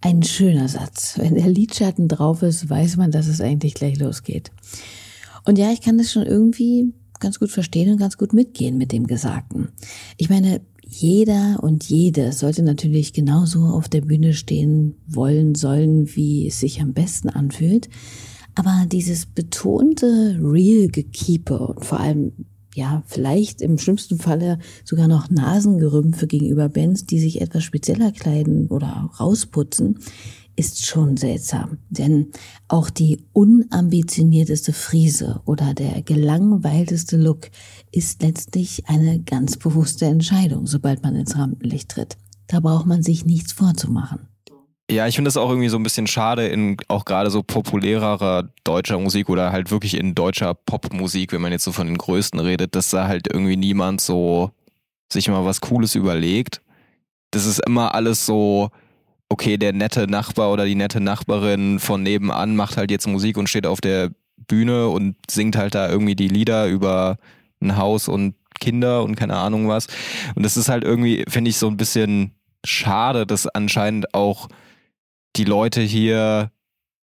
S2: Ein schöner Satz. Wenn der Lidschatten drauf ist, weiß man, dass es eigentlich gleich losgeht. Und ja, ich kann das schon irgendwie ganz gut verstehen und ganz gut mitgehen mit dem Gesagten. Ich meine, jeder und jede sollte natürlich genauso auf der Bühne stehen wollen sollen, wie es sich am besten anfühlt. Aber dieses betonte Real Gekeeper und vor allem, ja, vielleicht im schlimmsten Falle sogar noch Nasengerümpfe gegenüber Bands, die sich etwas spezieller kleiden oder rausputzen, ist schon seltsam, denn auch die unambitionierteste Frise oder der gelangweilteste Look ist letztlich eine ganz bewusste Entscheidung, sobald man ins Rampenlicht tritt. Da braucht man sich nichts vorzumachen.
S3: Ja, ich finde das auch irgendwie so ein bisschen schade in auch gerade so populärerer deutscher Musik oder halt wirklich in deutscher Popmusik, wenn man jetzt so von den Größten redet, dass da halt irgendwie niemand so sich mal was Cooles überlegt. Das ist immer alles so, okay, der nette Nachbar oder die nette Nachbarin von nebenan macht halt jetzt Musik und steht auf der Bühne und singt halt da irgendwie die Lieder über ein Haus und Kinder und keine Ahnung was. Und das ist halt irgendwie, finde ich, so ein bisschen schade, dass anscheinend auch die Leute hier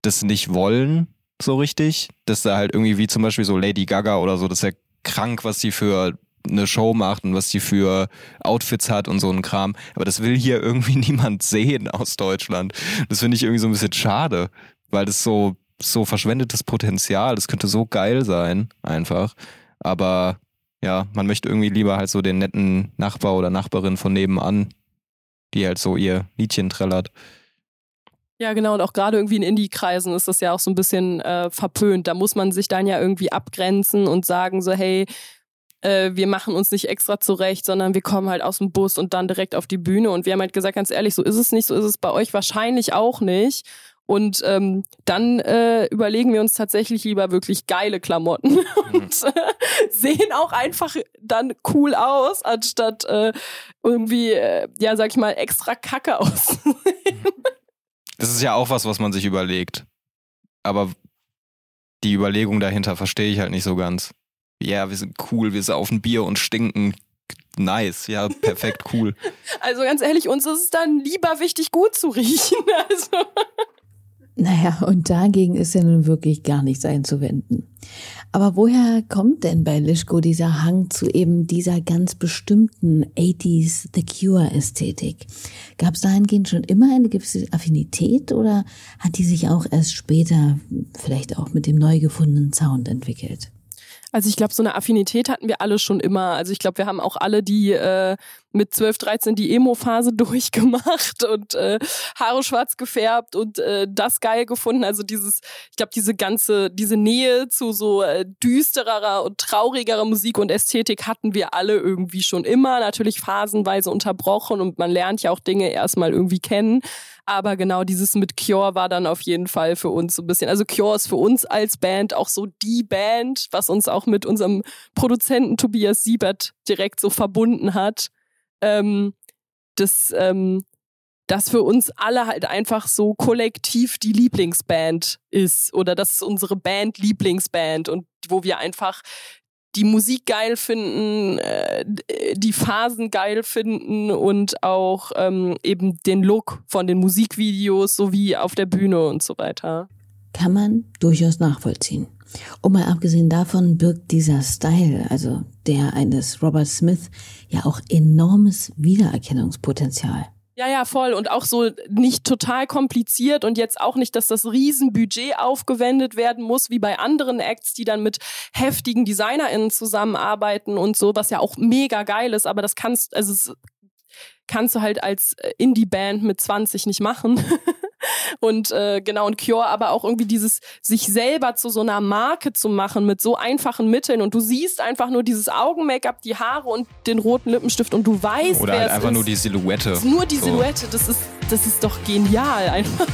S3: das nicht wollen, so richtig. Dass da halt irgendwie wie zum Beispiel so Lady Gaga oder so, das ist ja krank, was die für eine Show macht und was die für Outfits hat und so ein Kram. Aber das will hier irgendwie niemand sehen aus Deutschland. Das finde ich irgendwie so ein bisschen schade, weil das so, so verschwendetes Potenzial, das könnte so geil sein, einfach. Aber ja, man möchte irgendwie lieber halt so den netten Nachbar oder Nachbarin von nebenan, die halt so ihr Liedchen trällert.
S4: Ja, genau. Und auch gerade irgendwie in Indie-Kreisen ist das ja auch so ein bisschen äh, verpönt. Da muss man sich dann ja irgendwie abgrenzen und sagen so, hey, äh, wir machen uns nicht extra zurecht, sondern wir kommen halt aus dem Bus und dann direkt auf die Bühne. Und wir haben halt gesagt, ganz ehrlich, so ist es nicht, so ist es bei euch wahrscheinlich auch nicht. Und ähm, dann äh, überlegen wir uns tatsächlich lieber wirklich geile Klamotten mhm. und äh, sehen auch einfach dann cool aus, anstatt äh, irgendwie, äh, ja, sag ich mal, extra Kacke auszusehen.
S3: Das ist ja auch was, was man sich überlegt. Aber die Überlegung dahinter verstehe ich halt nicht so ganz ja, wir sind cool, wir saufen Bier und stinken. Nice, ja, perfekt, cool.
S4: Also ganz ehrlich, uns ist es dann lieber wichtig, gut zu riechen. Also.
S2: Naja, und dagegen ist ja nun wirklich gar nichts einzuwenden. Aber woher kommt denn bei Lischko dieser Hang zu eben dieser ganz bestimmten 80s The Cure Ästhetik? Gab es dahingehend schon immer eine gewisse Affinität oder hat die sich auch erst später vielleicht auch mit dem neu gefundenen Sound entwickelt?
S4: Also ich glaube, so eine Affinität hatten wir alle schon immer. Also ich glaube, wir haben auch alle die äh, mit 12, 13 die Emo-Phase durchgemacht und äh, Haare schwarz gefärbt und äh, das geil gefunden. Also dieses, ich glaube, diese ganze, diese Nähe zu so äh, düstererer und traurigerer Musik und Ästhetik hatten wir alle irgendwie schon immer. Natürlich phasenweise unterbrochen und man lernt ja auch Dinge erstmal irgendwie kennen. Aber genau dieses mit Cure war dann auf jeden Fall für uns so ein bisschen. Also Cure ist für uns als Band auch so die Band, was uns auch mit unserem Produzenten Tobias Siebert direkt so verbunden hat. Ähm, das, ähm, dass für uns alle halt einfach so kollektiv die Lieblingsband ist oder das ist unsere Band Lieblingsband und wo wir einfach die Musik geil finden, äh, die Phasen geil finden und auch ähm, eben den Look von den Musikvideos sowie auf der Bühne und so weiter.
S2: Kann man durchaus nachvollziehen. Und mal abgesehen davon birgt dieser Style, also der eines Robert Smith, ja auch enormes Wiedererkennungspotenzial.
S4: Ja, ja, voll. Und auch so nicht total kompliziert und jetzt auch nicht, dass das Riesenbudget aufgewendet werden muss, wie bei anderen Acts, die dann mit heftigen DesignerInnen zusammenarbeiten und so, was ja auch mega geil ist, aber das kannst, also es kannst du halt als Indie-Band mit 20 nicht machen. und äh, genau, und Cure aber auch irgendwie dieses, sich selber zu so einer Marke zu machen mit so einfachen Mitteln und du siehst einfach nur dieses Augen-Make-up, die Haare und den roten Lippenstift und du weißt,
S3: Oder halt einfach
S4: ist.
S3: nur die Silhouette.
S4: nur die
S3: So.
S4: Silhouette, das ist, das ist doch genial einfach.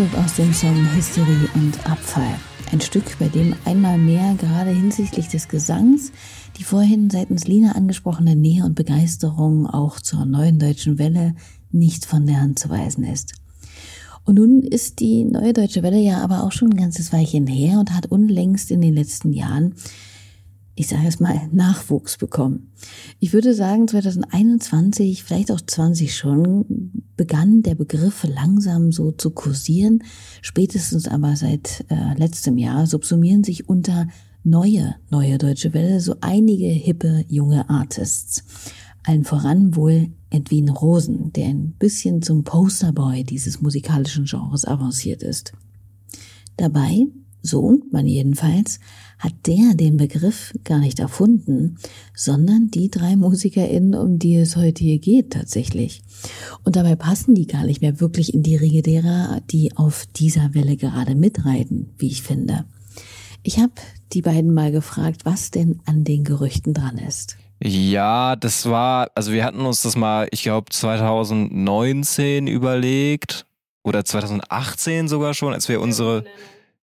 S2: Auszug aus dem Song History und Abfall. Ein Stück, bei dem einmal mehr gerade hinsichtlich des Gesangs die vorhin seitens Lina angesprochene Nähe und Begeisterung auch zur neuen deutschen Welle nicht von der Hand zu weisen ist. Und nun ist die neue deutsche Welle ja aber auch schon ein ganzes Weilchen her und hat unlängst in den letzten Jahren ich sage es mal, Nachwuchs bekommen. Ich würde sagen, 2021, vielleicht auch 20 schon, begann der Begriff langsam so zu kursieren. Spätestens aber seit äh, letztem Jahr subsumieren sich unter neue, neue deutsche Welle so einige hippe junge Artists. Allen voran wohl Edwin Rosen, der ein bisschen zum Posterboy dieses musikalischen Genres avanciert ist. Dabei, so man jedenfalls, hat der den Begriff gar nicht erfunden, sondern die drei MusikerInnen, um die es heute hier geht, tatsächlich. Und dabei passen die gar nicht mehr wirklich in die Riege derer, die auf dieser Welle gerade mitreiten, wie ich finde. Ich habe die beiden mal gefragt, was denn an den Gerüchten dran ist.
S3: Ja, das war, also wir hatten uns das mal, ich glaube 2019 überlegt oder 2018 sogar schon, als wir unsere,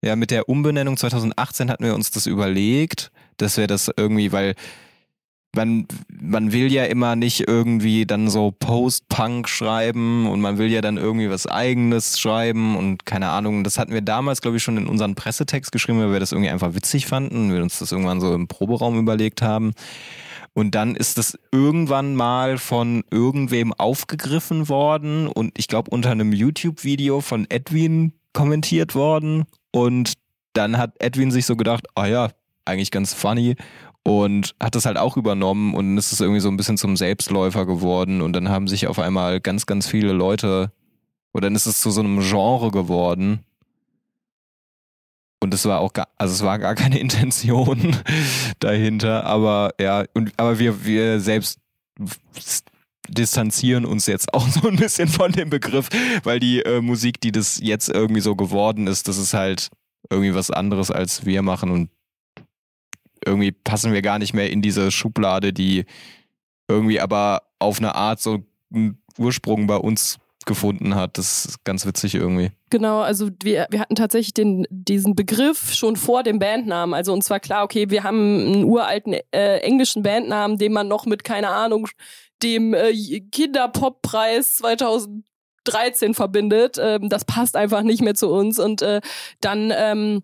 S3: ja mit der Umbenennung 2018 hatten wir uns das überlegt, dass wir das irgendwie, weil man, man will ja immer nicht irgendwie dann so Post-Punk schreiben und man will ja dann irgendwie was eigenes schreiben und keine Ahnung. Das hatten wir damals, glaube ich, schon in unseren Pressetext geschrieben, weil wir das irgendwie einfach witzig fanden, wir uns das irgendwann so im Proberaum überlegt haben. Und dann ist das irgendwann mal von irgendwem aufgegriffen worden und ich glaube unter einem YouTube-Video von Edwin kommentiert worden. Und dann hat Edwin sich so gedacht, ah ja, eigentlich ganz funny. Und hat das halt auch übernommen und ist es irgendwie so ein bisschen zum Selbstläufer geworden. Und dann haben sich auf einmal ganz, ganz viele Leute oder dann ist es zu so einem Genre geworden. Und es war auch gar, also es war gar keine Intention dahinter, aber ja, und aber wir, wir selbst distanzieren uns jetzt auch so ein bisschen von dem Begriff, weil die äh, Musik, die das jetzt irgendwie so geworden ist, das ist halt irgendwie was anderes als wir machen und irgendwie passen wir gar nicht mehr in diese Schublade, die irgendwie aber auf eine Art so einen Ursprung bei uns gefunden hat. Das ist ganz witzig irgendwie.
S4: Genau, also wir, wir hatten tatsächlich den, diesen Begriff schon vor dem Bandnamen. Also uns war klar, okay, wir haben einen uralten äh, englischen Bandnamen, den man noch mit, keine Ahnung, dem äh, Kinderpoppreis 2013 verbindet. Ähm, das passt einfach nicht mehr zu uns. Und äh, dann ähm,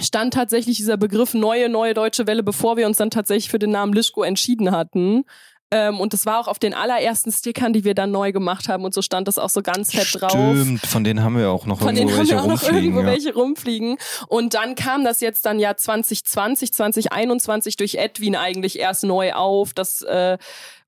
S4: stand tatsächlich dieser Begriff neue, neue deutsche Welle, bevor wir uns dann tatsächlich für den Namen Lischko entschieden hatten. Ähm, und das war auch auf den allerersten Stickern, die wir dann neu gemacht haben. Und so stand das auch so ganz fett drauf.
S3: Stimmt, von denen haben wir auch noch
S4: Von
S3: irgendwo
S4: denen haben
S3: welche
S4: wir auch noch
S3: rumfliegen.
S4: irgendwo
S3: ja.
S4: welche rumfliegen. Und dann kam das jetzt dann ja 2020, 2021 durch Edwin eigentlich erst neu auf. Das, äh,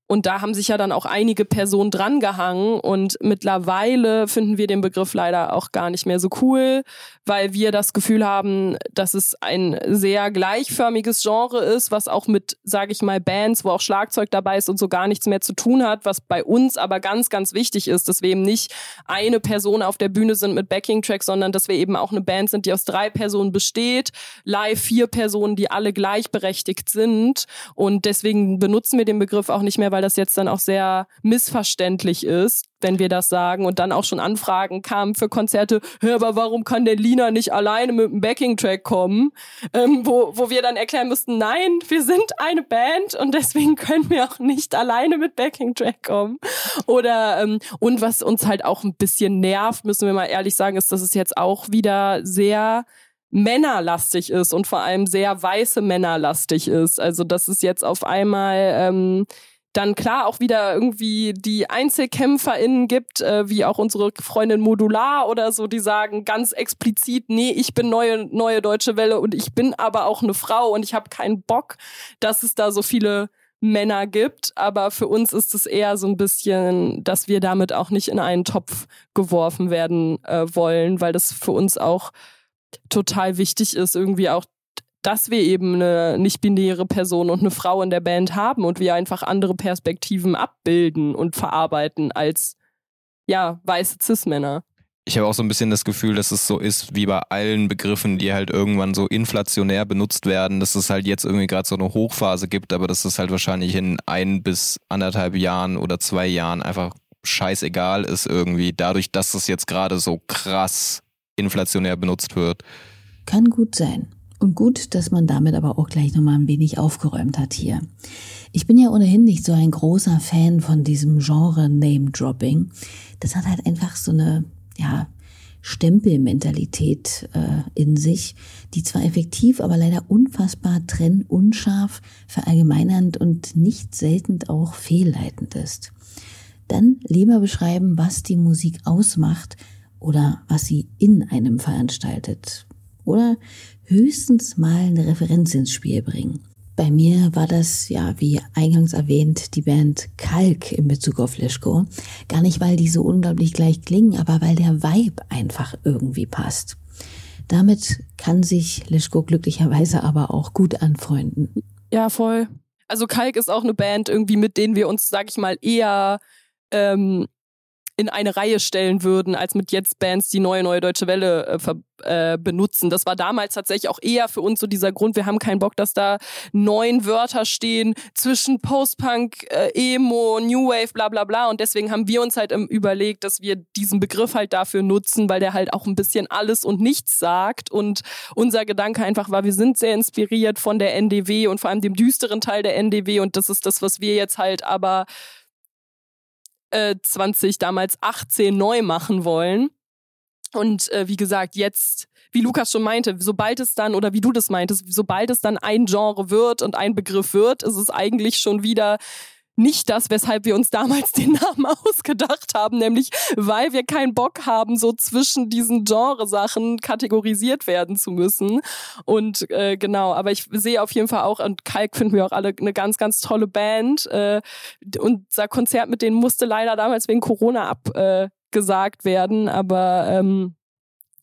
S4: und da haben sich ja dann auch einige Personen drangehangen. Und mittlerweile finden wir den Begriff leider auch gar nicht mehr so cool, weil wir das Gefühl haben, dass es ein sehr gleichförmiges Genre ist, was auch mit, sage ich mal, Bands, wo auch Schlagzeug dabei ist und so gar nichts mehr zu tun hat, was bei uns aber ganz, ganz wichtig ist, dass wir eben nicht eine Person auf der Bühne sind mit Backing-Track, sondern dass wir eben auch eine Band sind, die aus drei Personen besteht, live vier Personen, die alle gleichberechtigt sind. Und deswegen benutzen wir den Begriff auch nicht mehr, weil das jetzt dann auch sehr missverständlich ist, wenn wir das sagen und dann auch schon Anfragen kamen für Konzerte, Hä, aber warum kann der Lina nicht alleine mit einem Backing-Track kommen? Ähm, wo, wo wir dann erklären mussten, nein, wir sind eine Band und deswegen können wir auch nicht alleine mit Backing-Track kommen. Oder ähm, und was uns halt auch ein bisschen nervt, müssen wir mal ehrlich sagen, ist, dass es jetzt auch wieder sehr männerlastig ist und vor allem sehr weiße männerlastig ist. Also dass es jetzt auf einmal ähm, dann klar auch wieder irgendwie die EinzelkämpferInnen gibt, äh, wie auch unsere Freundin Modular oder so, die sagen ganz explizit, nee, ich bin neue, neue deutsche Welle und ich bin aber auch eine Frau und ich habe keinen Bock, dass es da so viele Männer gibt. Aber für uns ist es eher so ein bisschen, dass wir damit auch nicht in einen Topf geworfen werden äh, wollen, weil das für uns auch total wichtig ist, irgendwie auch, dass wir eben eine nicht-binäre Person und eine Frau in der Band haben und wir einfach andere Perspektiven abbilden und verarbeiten als ja, weiße Cis-Männer.
S3: Ich habe auch so ein bisschen das Gefühl, dass es so ist wie bei allen Begriffen, die halt irgendwann so inflationär benutzt werden, dass es halt jetzt irgendwie gerade so eine Hochphase gibt, aber dass es halt wahrscheinlich in ein bis anderthalb Jahren oder zwei Jahren einfach scheißegal ist irgendwie, dadurch, dass es jetzt gerade so krass inflationär benutzt wird.
S2: Kann gut sein. Und gut, dass man damit aber auch gleich nochmal ein wenig aufgeräumt hat hier. Ich bin ja ohnehin nicht so ein großer Fan von diesem Genre Name-Dropping. Das hat halt einfach so eine, ja, Stempelmentalität äh, in sich, die zwar effektiv, aber leider unfassbar trennunscharf, verallgemeinernd und nicht selten auch fehlleitend ist. Dann lieber beschreiben, was die Musik ausmacht, oder was sie in einem veranstaltet. Oder höchstens mal eine Referenz ins Spiel bringen. Bei mir war das, ja, wie eingangs erwähnt, die Band Kalk in Bezug auf Lischko. Gar nicht, weil die so unglaublich gleich klingen, aber weil der Vibe einfach irgendwie passt. Damit kann sich Lischko glücklicherweise aber auch gut anfreunden.
S4: Ja, voll. Also Kalk ist auch eine Band irgendwie, mit denen wir uns, sag ich mal, eher ähm, in eine Reihe stellen würden, als mit jetzt Bands, die neue, neue deutsche Welle äh, äh, benutzen. Das war damals tatsächlich auch eher für uns so dieser Grund, wir haben keinen Bock, dass da neun Wörter stehen zwischen Post-Punk, äh, Emo, New Wave, bla bla bla. Und deswegen haben wir uns halt ähm, überlegt, dass wir diesen Begriff halt dafür nutzen, weil der halt auch ein bisschen alles und nichts sagt. Und unser Gedanke einfach war, wir sind sehr inspiriert von der NDW und vor allem dem düsteren Teil der NDW. Und das ist das, was wir jetzt halt aber 20 äh, damals 18 neu machen wollen. Und äh, wie gesagt, jetzt, wie Lukas schon meinte, sobald es dann, oder wie du das meintest, sobald es dann ein Genre wird und ein Begriff wird, ist es eigentlich schon wieder nicht das, weshalb wir uns damals den Namen ausgedacht haben, nämlich weil wir keinen Bock haben, so zwischen diesen Genresachen kategorisiert werden zu müssen. Und äh, genau, aber ich sehe auf jeden Fall auch, und Kalk finden wir auch alle eine ganz, ganz tolle Band. Äh, unser Konzert mit denen musste leider damals wegen Corona abgesagt äh, werden, aber ähm,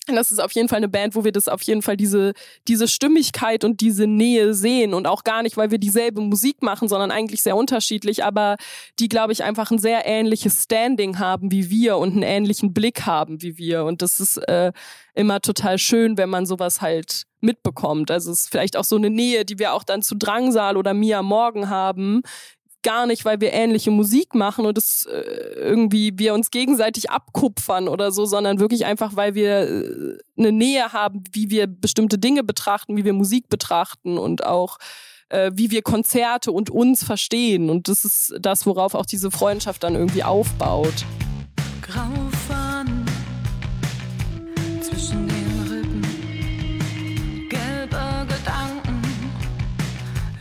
S4: das ist auf jeden Fall eine Band, wo wir das auf jeden Fall diese, diese Stimmigkeit und diese Nähe sehen und auch gar nicht, weil wir dieselbe Musik machen, sondern eigentlich sehr unterschiedlich, aber die, glaube ich, einfach ein sehr ähnliches Standing haben wie wir und einen ähnlichen Blick haben wie wir. Und das ist äh, immer total schön, wenn man sowas halt mitbekommt. Also es ist vielleicht auch so eine Nähe, die wir auch dann zu Drangsal oder Mia Morgen haben, gar nicht, weil wir ähnliche Musik machen und es äh, irgendwie wir uns gegenseitig abkupfern oder so, sondern wirklich einfach, weil wir äh, eine Nähe haben, wie wir bestimmte Dinge betrachten, wie wir Musik betrachten und auch äh, wie wir Konzerte und uns verstehen. Und das ist das, worauf auch diese Freundschaft dann irgendwie aufbaut.
S5: Graufahnen zwischen den Rippen, gelbe Gedanken,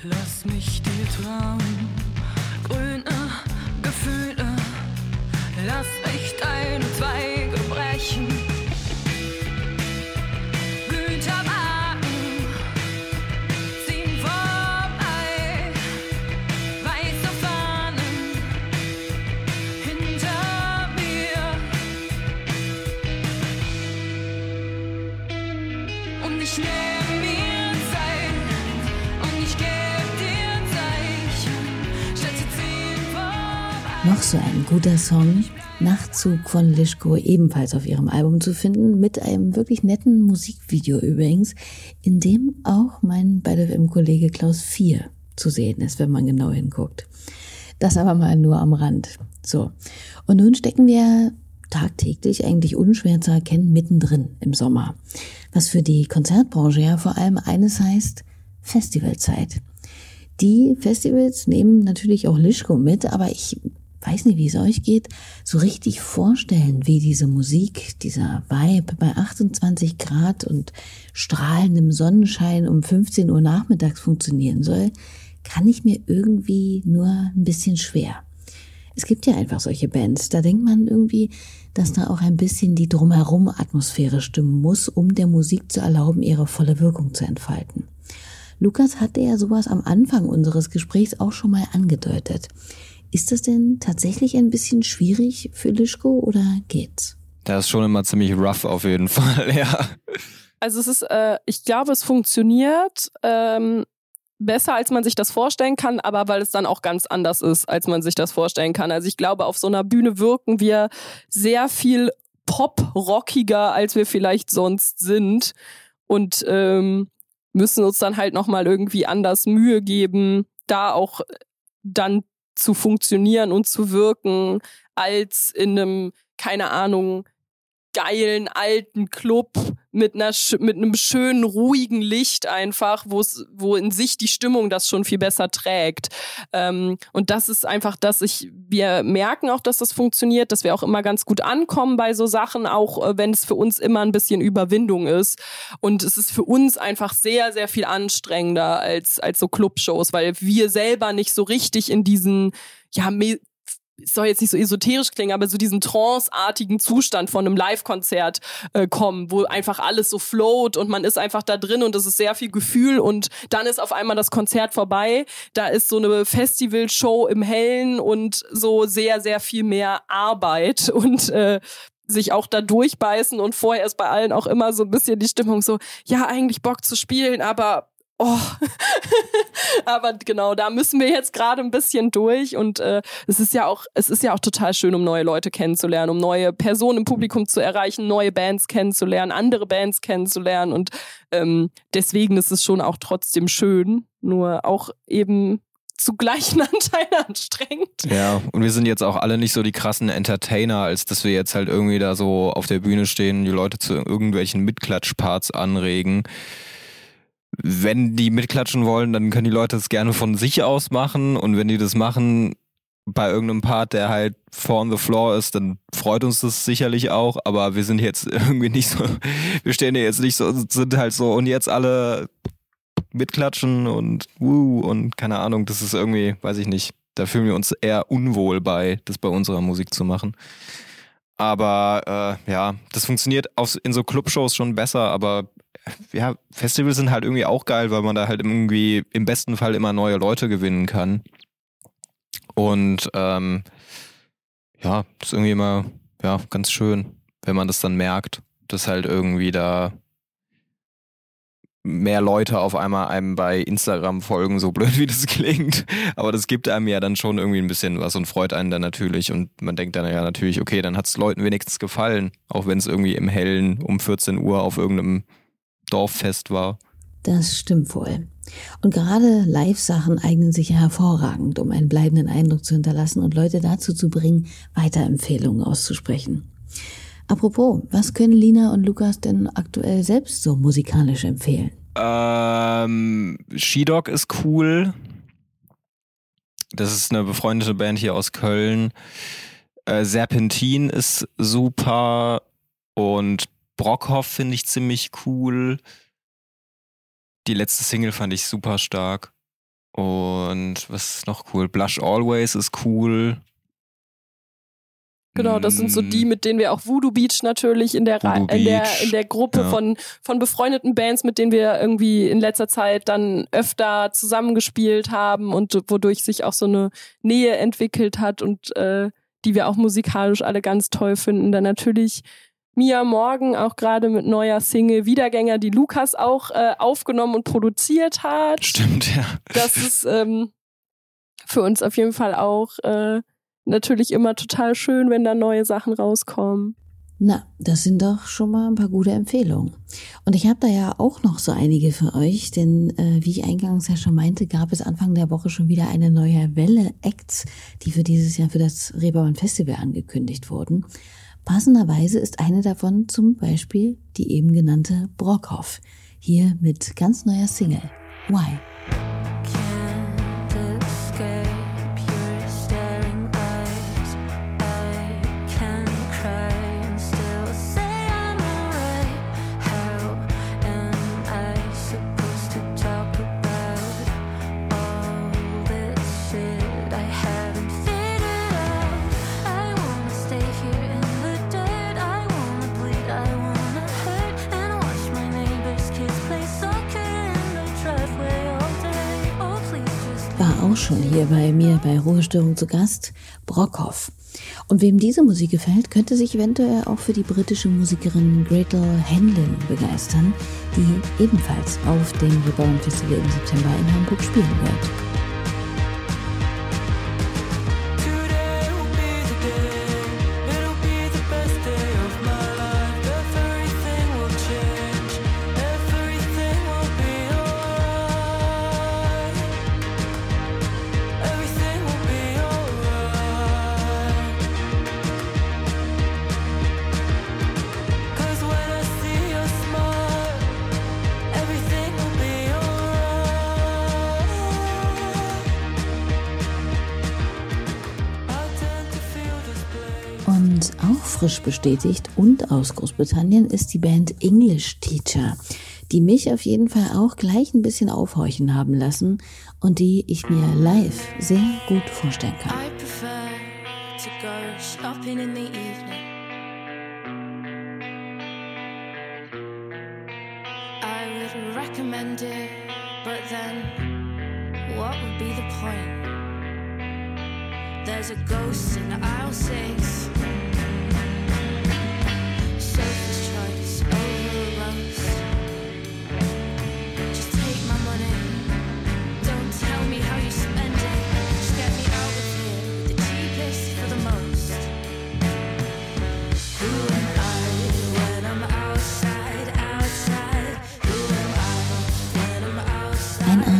S5: lass mich dir trauen. Lass
S2: so ein guter Song, Nachtzug von Lischko, ebenfalls auf ihrem Album zu finden, mit einem wirklich netten Musikvideo übrigens, in dem auch mein ByDFM-Kollege Klaus 4 zu sehen ist, wenn man genau hinguckt. Das aber mal nur am Rand. So. Und nun stecken wir tagtäglich eigentlich unschwer zu erkennen mittendrin im Sommer. Was für die Konzertbranche ja vor allem eines heißt, Festivalzeit. Die Festivals nehmen natürlich auch Lischko mit, aber ich weiß nicht, wie es euch geht, so richtig vorstellen, wie diese Musik, dieser Vibe bei 28 Grad und strahlendem Sonnenschein um 15 Uhr nachmittags funktionieren soll, kann ich mir irgendwie nur ein bisschen schwer. Es gibt ja einfach solche Bands, da denkt man irgendwie, dass da auch ein bisschen die drumherum Atmosphäre stimmen muss, um der Musik zu erlauben, ihre volle Wirkung zu entfalten. Lukas hatte ja sowas am Anfang unseres Gesprächs auch schon mal angedeutet. Ist das denn tatsächlich ein bisschen schwierig für Lischko oder geht's?
S3: Das ist schon immer ziemlich rough auf jeden Fall, ja.
S4: Also es ist, äh, ich glaube, es funktioniert ähm, besser, als man sich das vorstellen kann, aber weil es dann auch ganz anders ist, als man sich das vorstellen kann. Also ich glaube, auf so einer Bühne wirken wir sehr viel pop-rockiger, als wir vielleicht sonst sind und ähm, müssen uns dann halt nochmal irgendwie anders Mühe geben, da auch dann zu funktionieren und zu wirken, als in einem, keine Ahnung, geilen alten Club mit einer mit einem schönen ruhigen Licht einfach, wo es wo in sich die Stimmung das schon viel besser trägt. Ähm, und das ist einfach, dass ich wir merken auch, dass das funktioniert, dass wir auch immer ganz gut ankommen bei so Sachen, auch äh, wenn es für uns immer ein bisschen Überwindung ist. Und es ist für uns einfach sehr sehr viel anstrengender als als so Clubshows, weil wir selber nicht so richtig in diesen ja es soll jetzt nicht so esoterisch klingen, aber so diesen tranceartigen Zustand von einem Live-Konzert äh, kommen, wo einfach alles so float und man ist einfach da drin und es ist sehr viel Gefühl und dann ist auf einmal das Konzert vorbei. Da ist so eine Festivalshow im Hellen und so sehr, sehr viel mehr Arbeit und äh, sich auch da durchbeißen und vorher ist bei allen auch immer so ein bisschen die Stimmung so, ja, eigentlich Bock zu spielen, aber oh. aber genau, da müssen wir jetzt gerade ein bisschen durch und äh, es ist ja auch, es ist ja auch total schön, um neue Leute kennenzulernen, um neue Personen im Publikum zu erreichen, neue Bands kennenzulernen, andere Bands kennenzulernen und ähm, deswegen ist es schon auch trotzdem schön, nur auch eben zu gleichen Anteilen anstrengend.
S3: Ja, und wir sind jetzt auch alle nicht so die krassen Entertainer, als dass wir jetzt halt irgendwie da so auf der Bühne stehen, die Leute zu irgendwelchen Mitklatschparts anregen. Wenn die mitklatschen wollen, dann können die Leute das gerne von sich aus machen und wenn die das machen bei irgendeinem Part, der halt vor on the floor ist, dann freut uns das sicherlich auch, aber wir sind jetzt irgendwie nicht so, wir stehen hier jetzt nicht so, sind halt so und jetzt alle mitklatschen und wuh und keine Ahnung, das ist irgendwie, weiß ich nicht, da fühlen wir uns eher unwohl bei, das bei unserer Musik zu machen. Aber äh, ja, das funktioniert auf, in so Clubshows schon besser, aber ja, Festivals sind halt irgendwie auch geil, weil man da halt irgendwie im besten Fall immer neue Leute gewinnen kann. Und ähm, ja, das ist irgendwie immer ja, ganz schön, wenn man das dann merkt, dass halt irgendwie da mehr Leute auf einmal einem bei Instagram folgen, so blöd wie das klingt. Aber das gibt einem ja dann schon irgendwie ein bisschen was und freut einen dann natürlich. Und man denkt dann ja natürlich, okay, dann hat es Leuten wenigstens gefallen, auch wenn es irgendwie im Hellen um 14 Uhr auf irgendeinem Dorffest war.
S2: Das stimmt wohl. Und gerade Live-Sachen eignen sich ja hervorragend, um einen bleibenden Eindruck zu hinterlassen und Leute dazu zu bringen, Weiterempfehlungen auszusprechen. Apropos, was können Lina und Lukas denn aktuell selbst so musikalisch empfehlen?
S3: Ähm, She-Dog ist cool. Das ist eine befreundete Band hier aus Köln. Äh, Serpentin ist super. Und Brockhoff finde ich ziemlich cool. Die letzte Single fand ich super stark. Und was ist noch cool? Blush Always ist cool.
S4: Genau, das sind so die, mit denen wir auch Voodoo Beach natürlich in der,
S3: Voodoo
S4: in der,
S3: Beach,
S4: in der Gruppe
S3: ja.
S4: von, von befreundeten Bands, mit denen wir irgendwie in letzter Zeit dann öfter zusammengespielt haben und wodurch sich auch so eine Nähe entwickelt hat und äh, die wir auch musikalisch alle ganz toll finden. Dann natürlich Mia Morgan auch gerade mit neuer Single Wiedergänger, die Lukas auch äh, aufgenommen und produziert hat
S3: Stimmt, ja.
S4: das ist ähm, für uns auf jeden Fall auch äh, natürlich immer total schön, wenn da neue Sachen rauskommen.
S2: Na, das sind doch schon mal ein paar gute Empfehlungen. Und ich habe da ja auch noch so einige für euch, denn äh, wie ich eingangs ja schon meinte, gab es Anfang der Woche schon wieder eine neue Welle Acts, die für dieses Jahr für das Reeperbahn Festival angekündigt wurden. Passenderweise ist eine davon zum Beispiel die eben genannte Brockhoff. Hier mit ganz neuer Single. Why? Auch schon hier bei mir bei Ruhestörung zu Gast, Brockhoff. Und wem diese Musik gefällt, könnte sich eventuell auch für die britische Musikerin Gretel Hanlon begeistern, die ebenfalls auf dem Reborn Festival im September in Hamburg spielen wird. Bestätigt und aus Großbritannien ist die Band English Teacher, die mich auf jeden Fall auch gleich ein bisschen aufhorchen haben lassen und die ich mir live sehr gut vorstellen kann.
S5: I prefer to go shopping in the evening. I would recommend it, but then what would be the point? There's a ghost in aisle six.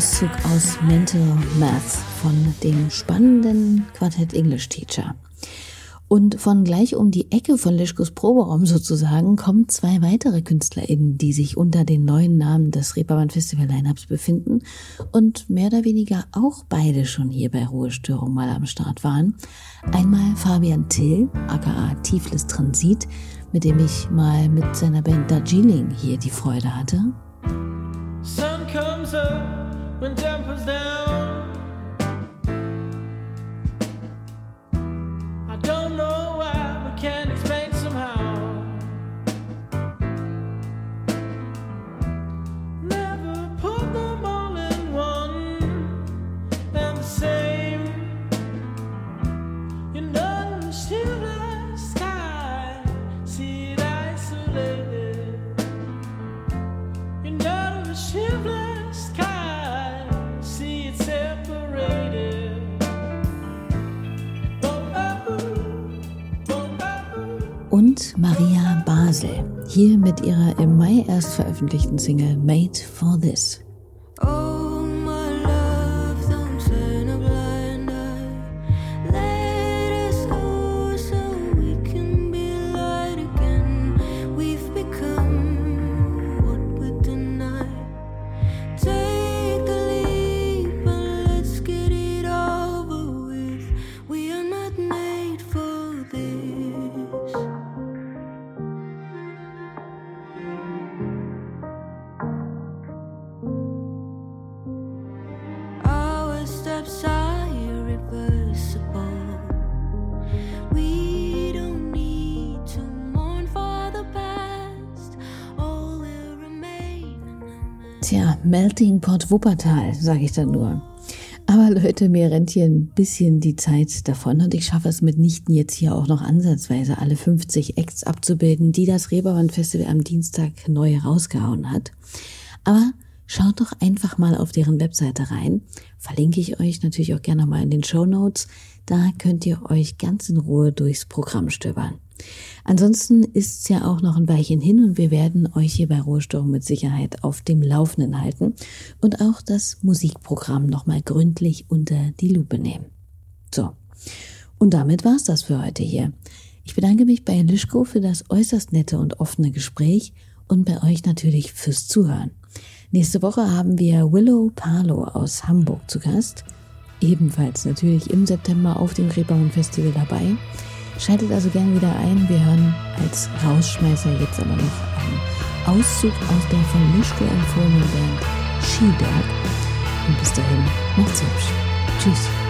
S2: Auszug aus Mental Math von dem spannenden Quartett English Teacher. Und von gleich um die Ecke von Lischkos Proberaum sozusagen kommen zwei weitere KünstlerInnen, die sich unter den neuen Namen des Reeperbahn Festival Lineups befinden und mehr oder weniger auch beide schon hier bei Ruhestörung mal am Start waren. Einmal Fabian Till, aka Tiflis Transit, mit dem ich mal mit seiner Band Darjeeling hier die Freude hatte.
S6: Sun comes up when temper's down.
S2: Maria Basel, hier mit ihrer im Mai erst veröffentlichten Single Made for This. Melting Pot Wuppertal, sage ich dann nur. Aber Leute, mir rennt hier ein bisschen die Zeit davon und ich schaffe es mitnichten jetzt hier auch noch ansatzweise alle 50 Acts abzubilden, die das Reeperbahn Festival am Dienstag neu rausgehauen hat. Aber schaut doch einfach mal auf deren Webseite rein. Verlinke ich euch natürlich auch gerne mal in den Show Notes. Da könnt ihr euch ganz in Ruhe durchs Programm stöbern. Ansonsten ist es ja auch noch ein Weilchen hin und wir werden euch hier bei Ruhestörung mit Sicherheit auf dem Laufenden halten und auch das Musikprogramm nochmal gründlich unter die Lupe nehmen. So. Und damit war's das für heute hier. Ich bedanke mich bei Lischko für das äußerst nette und offene Gespräch und bei euch natürlich fürs Zuhören. Nächste Woche haben wir Willow Palo aus Hamburg zu Gast. Ebenfalls natürlich im September auf dem Reeperbahn Festival dabei. Schaltet also gerne wieder ein. Wir hören als Rausschmeißer jetzt aber noch einen Auszug aus der von Lischko empfohlenen Band She Dog. Und bis dahin, macht's hübsch. Tschüss.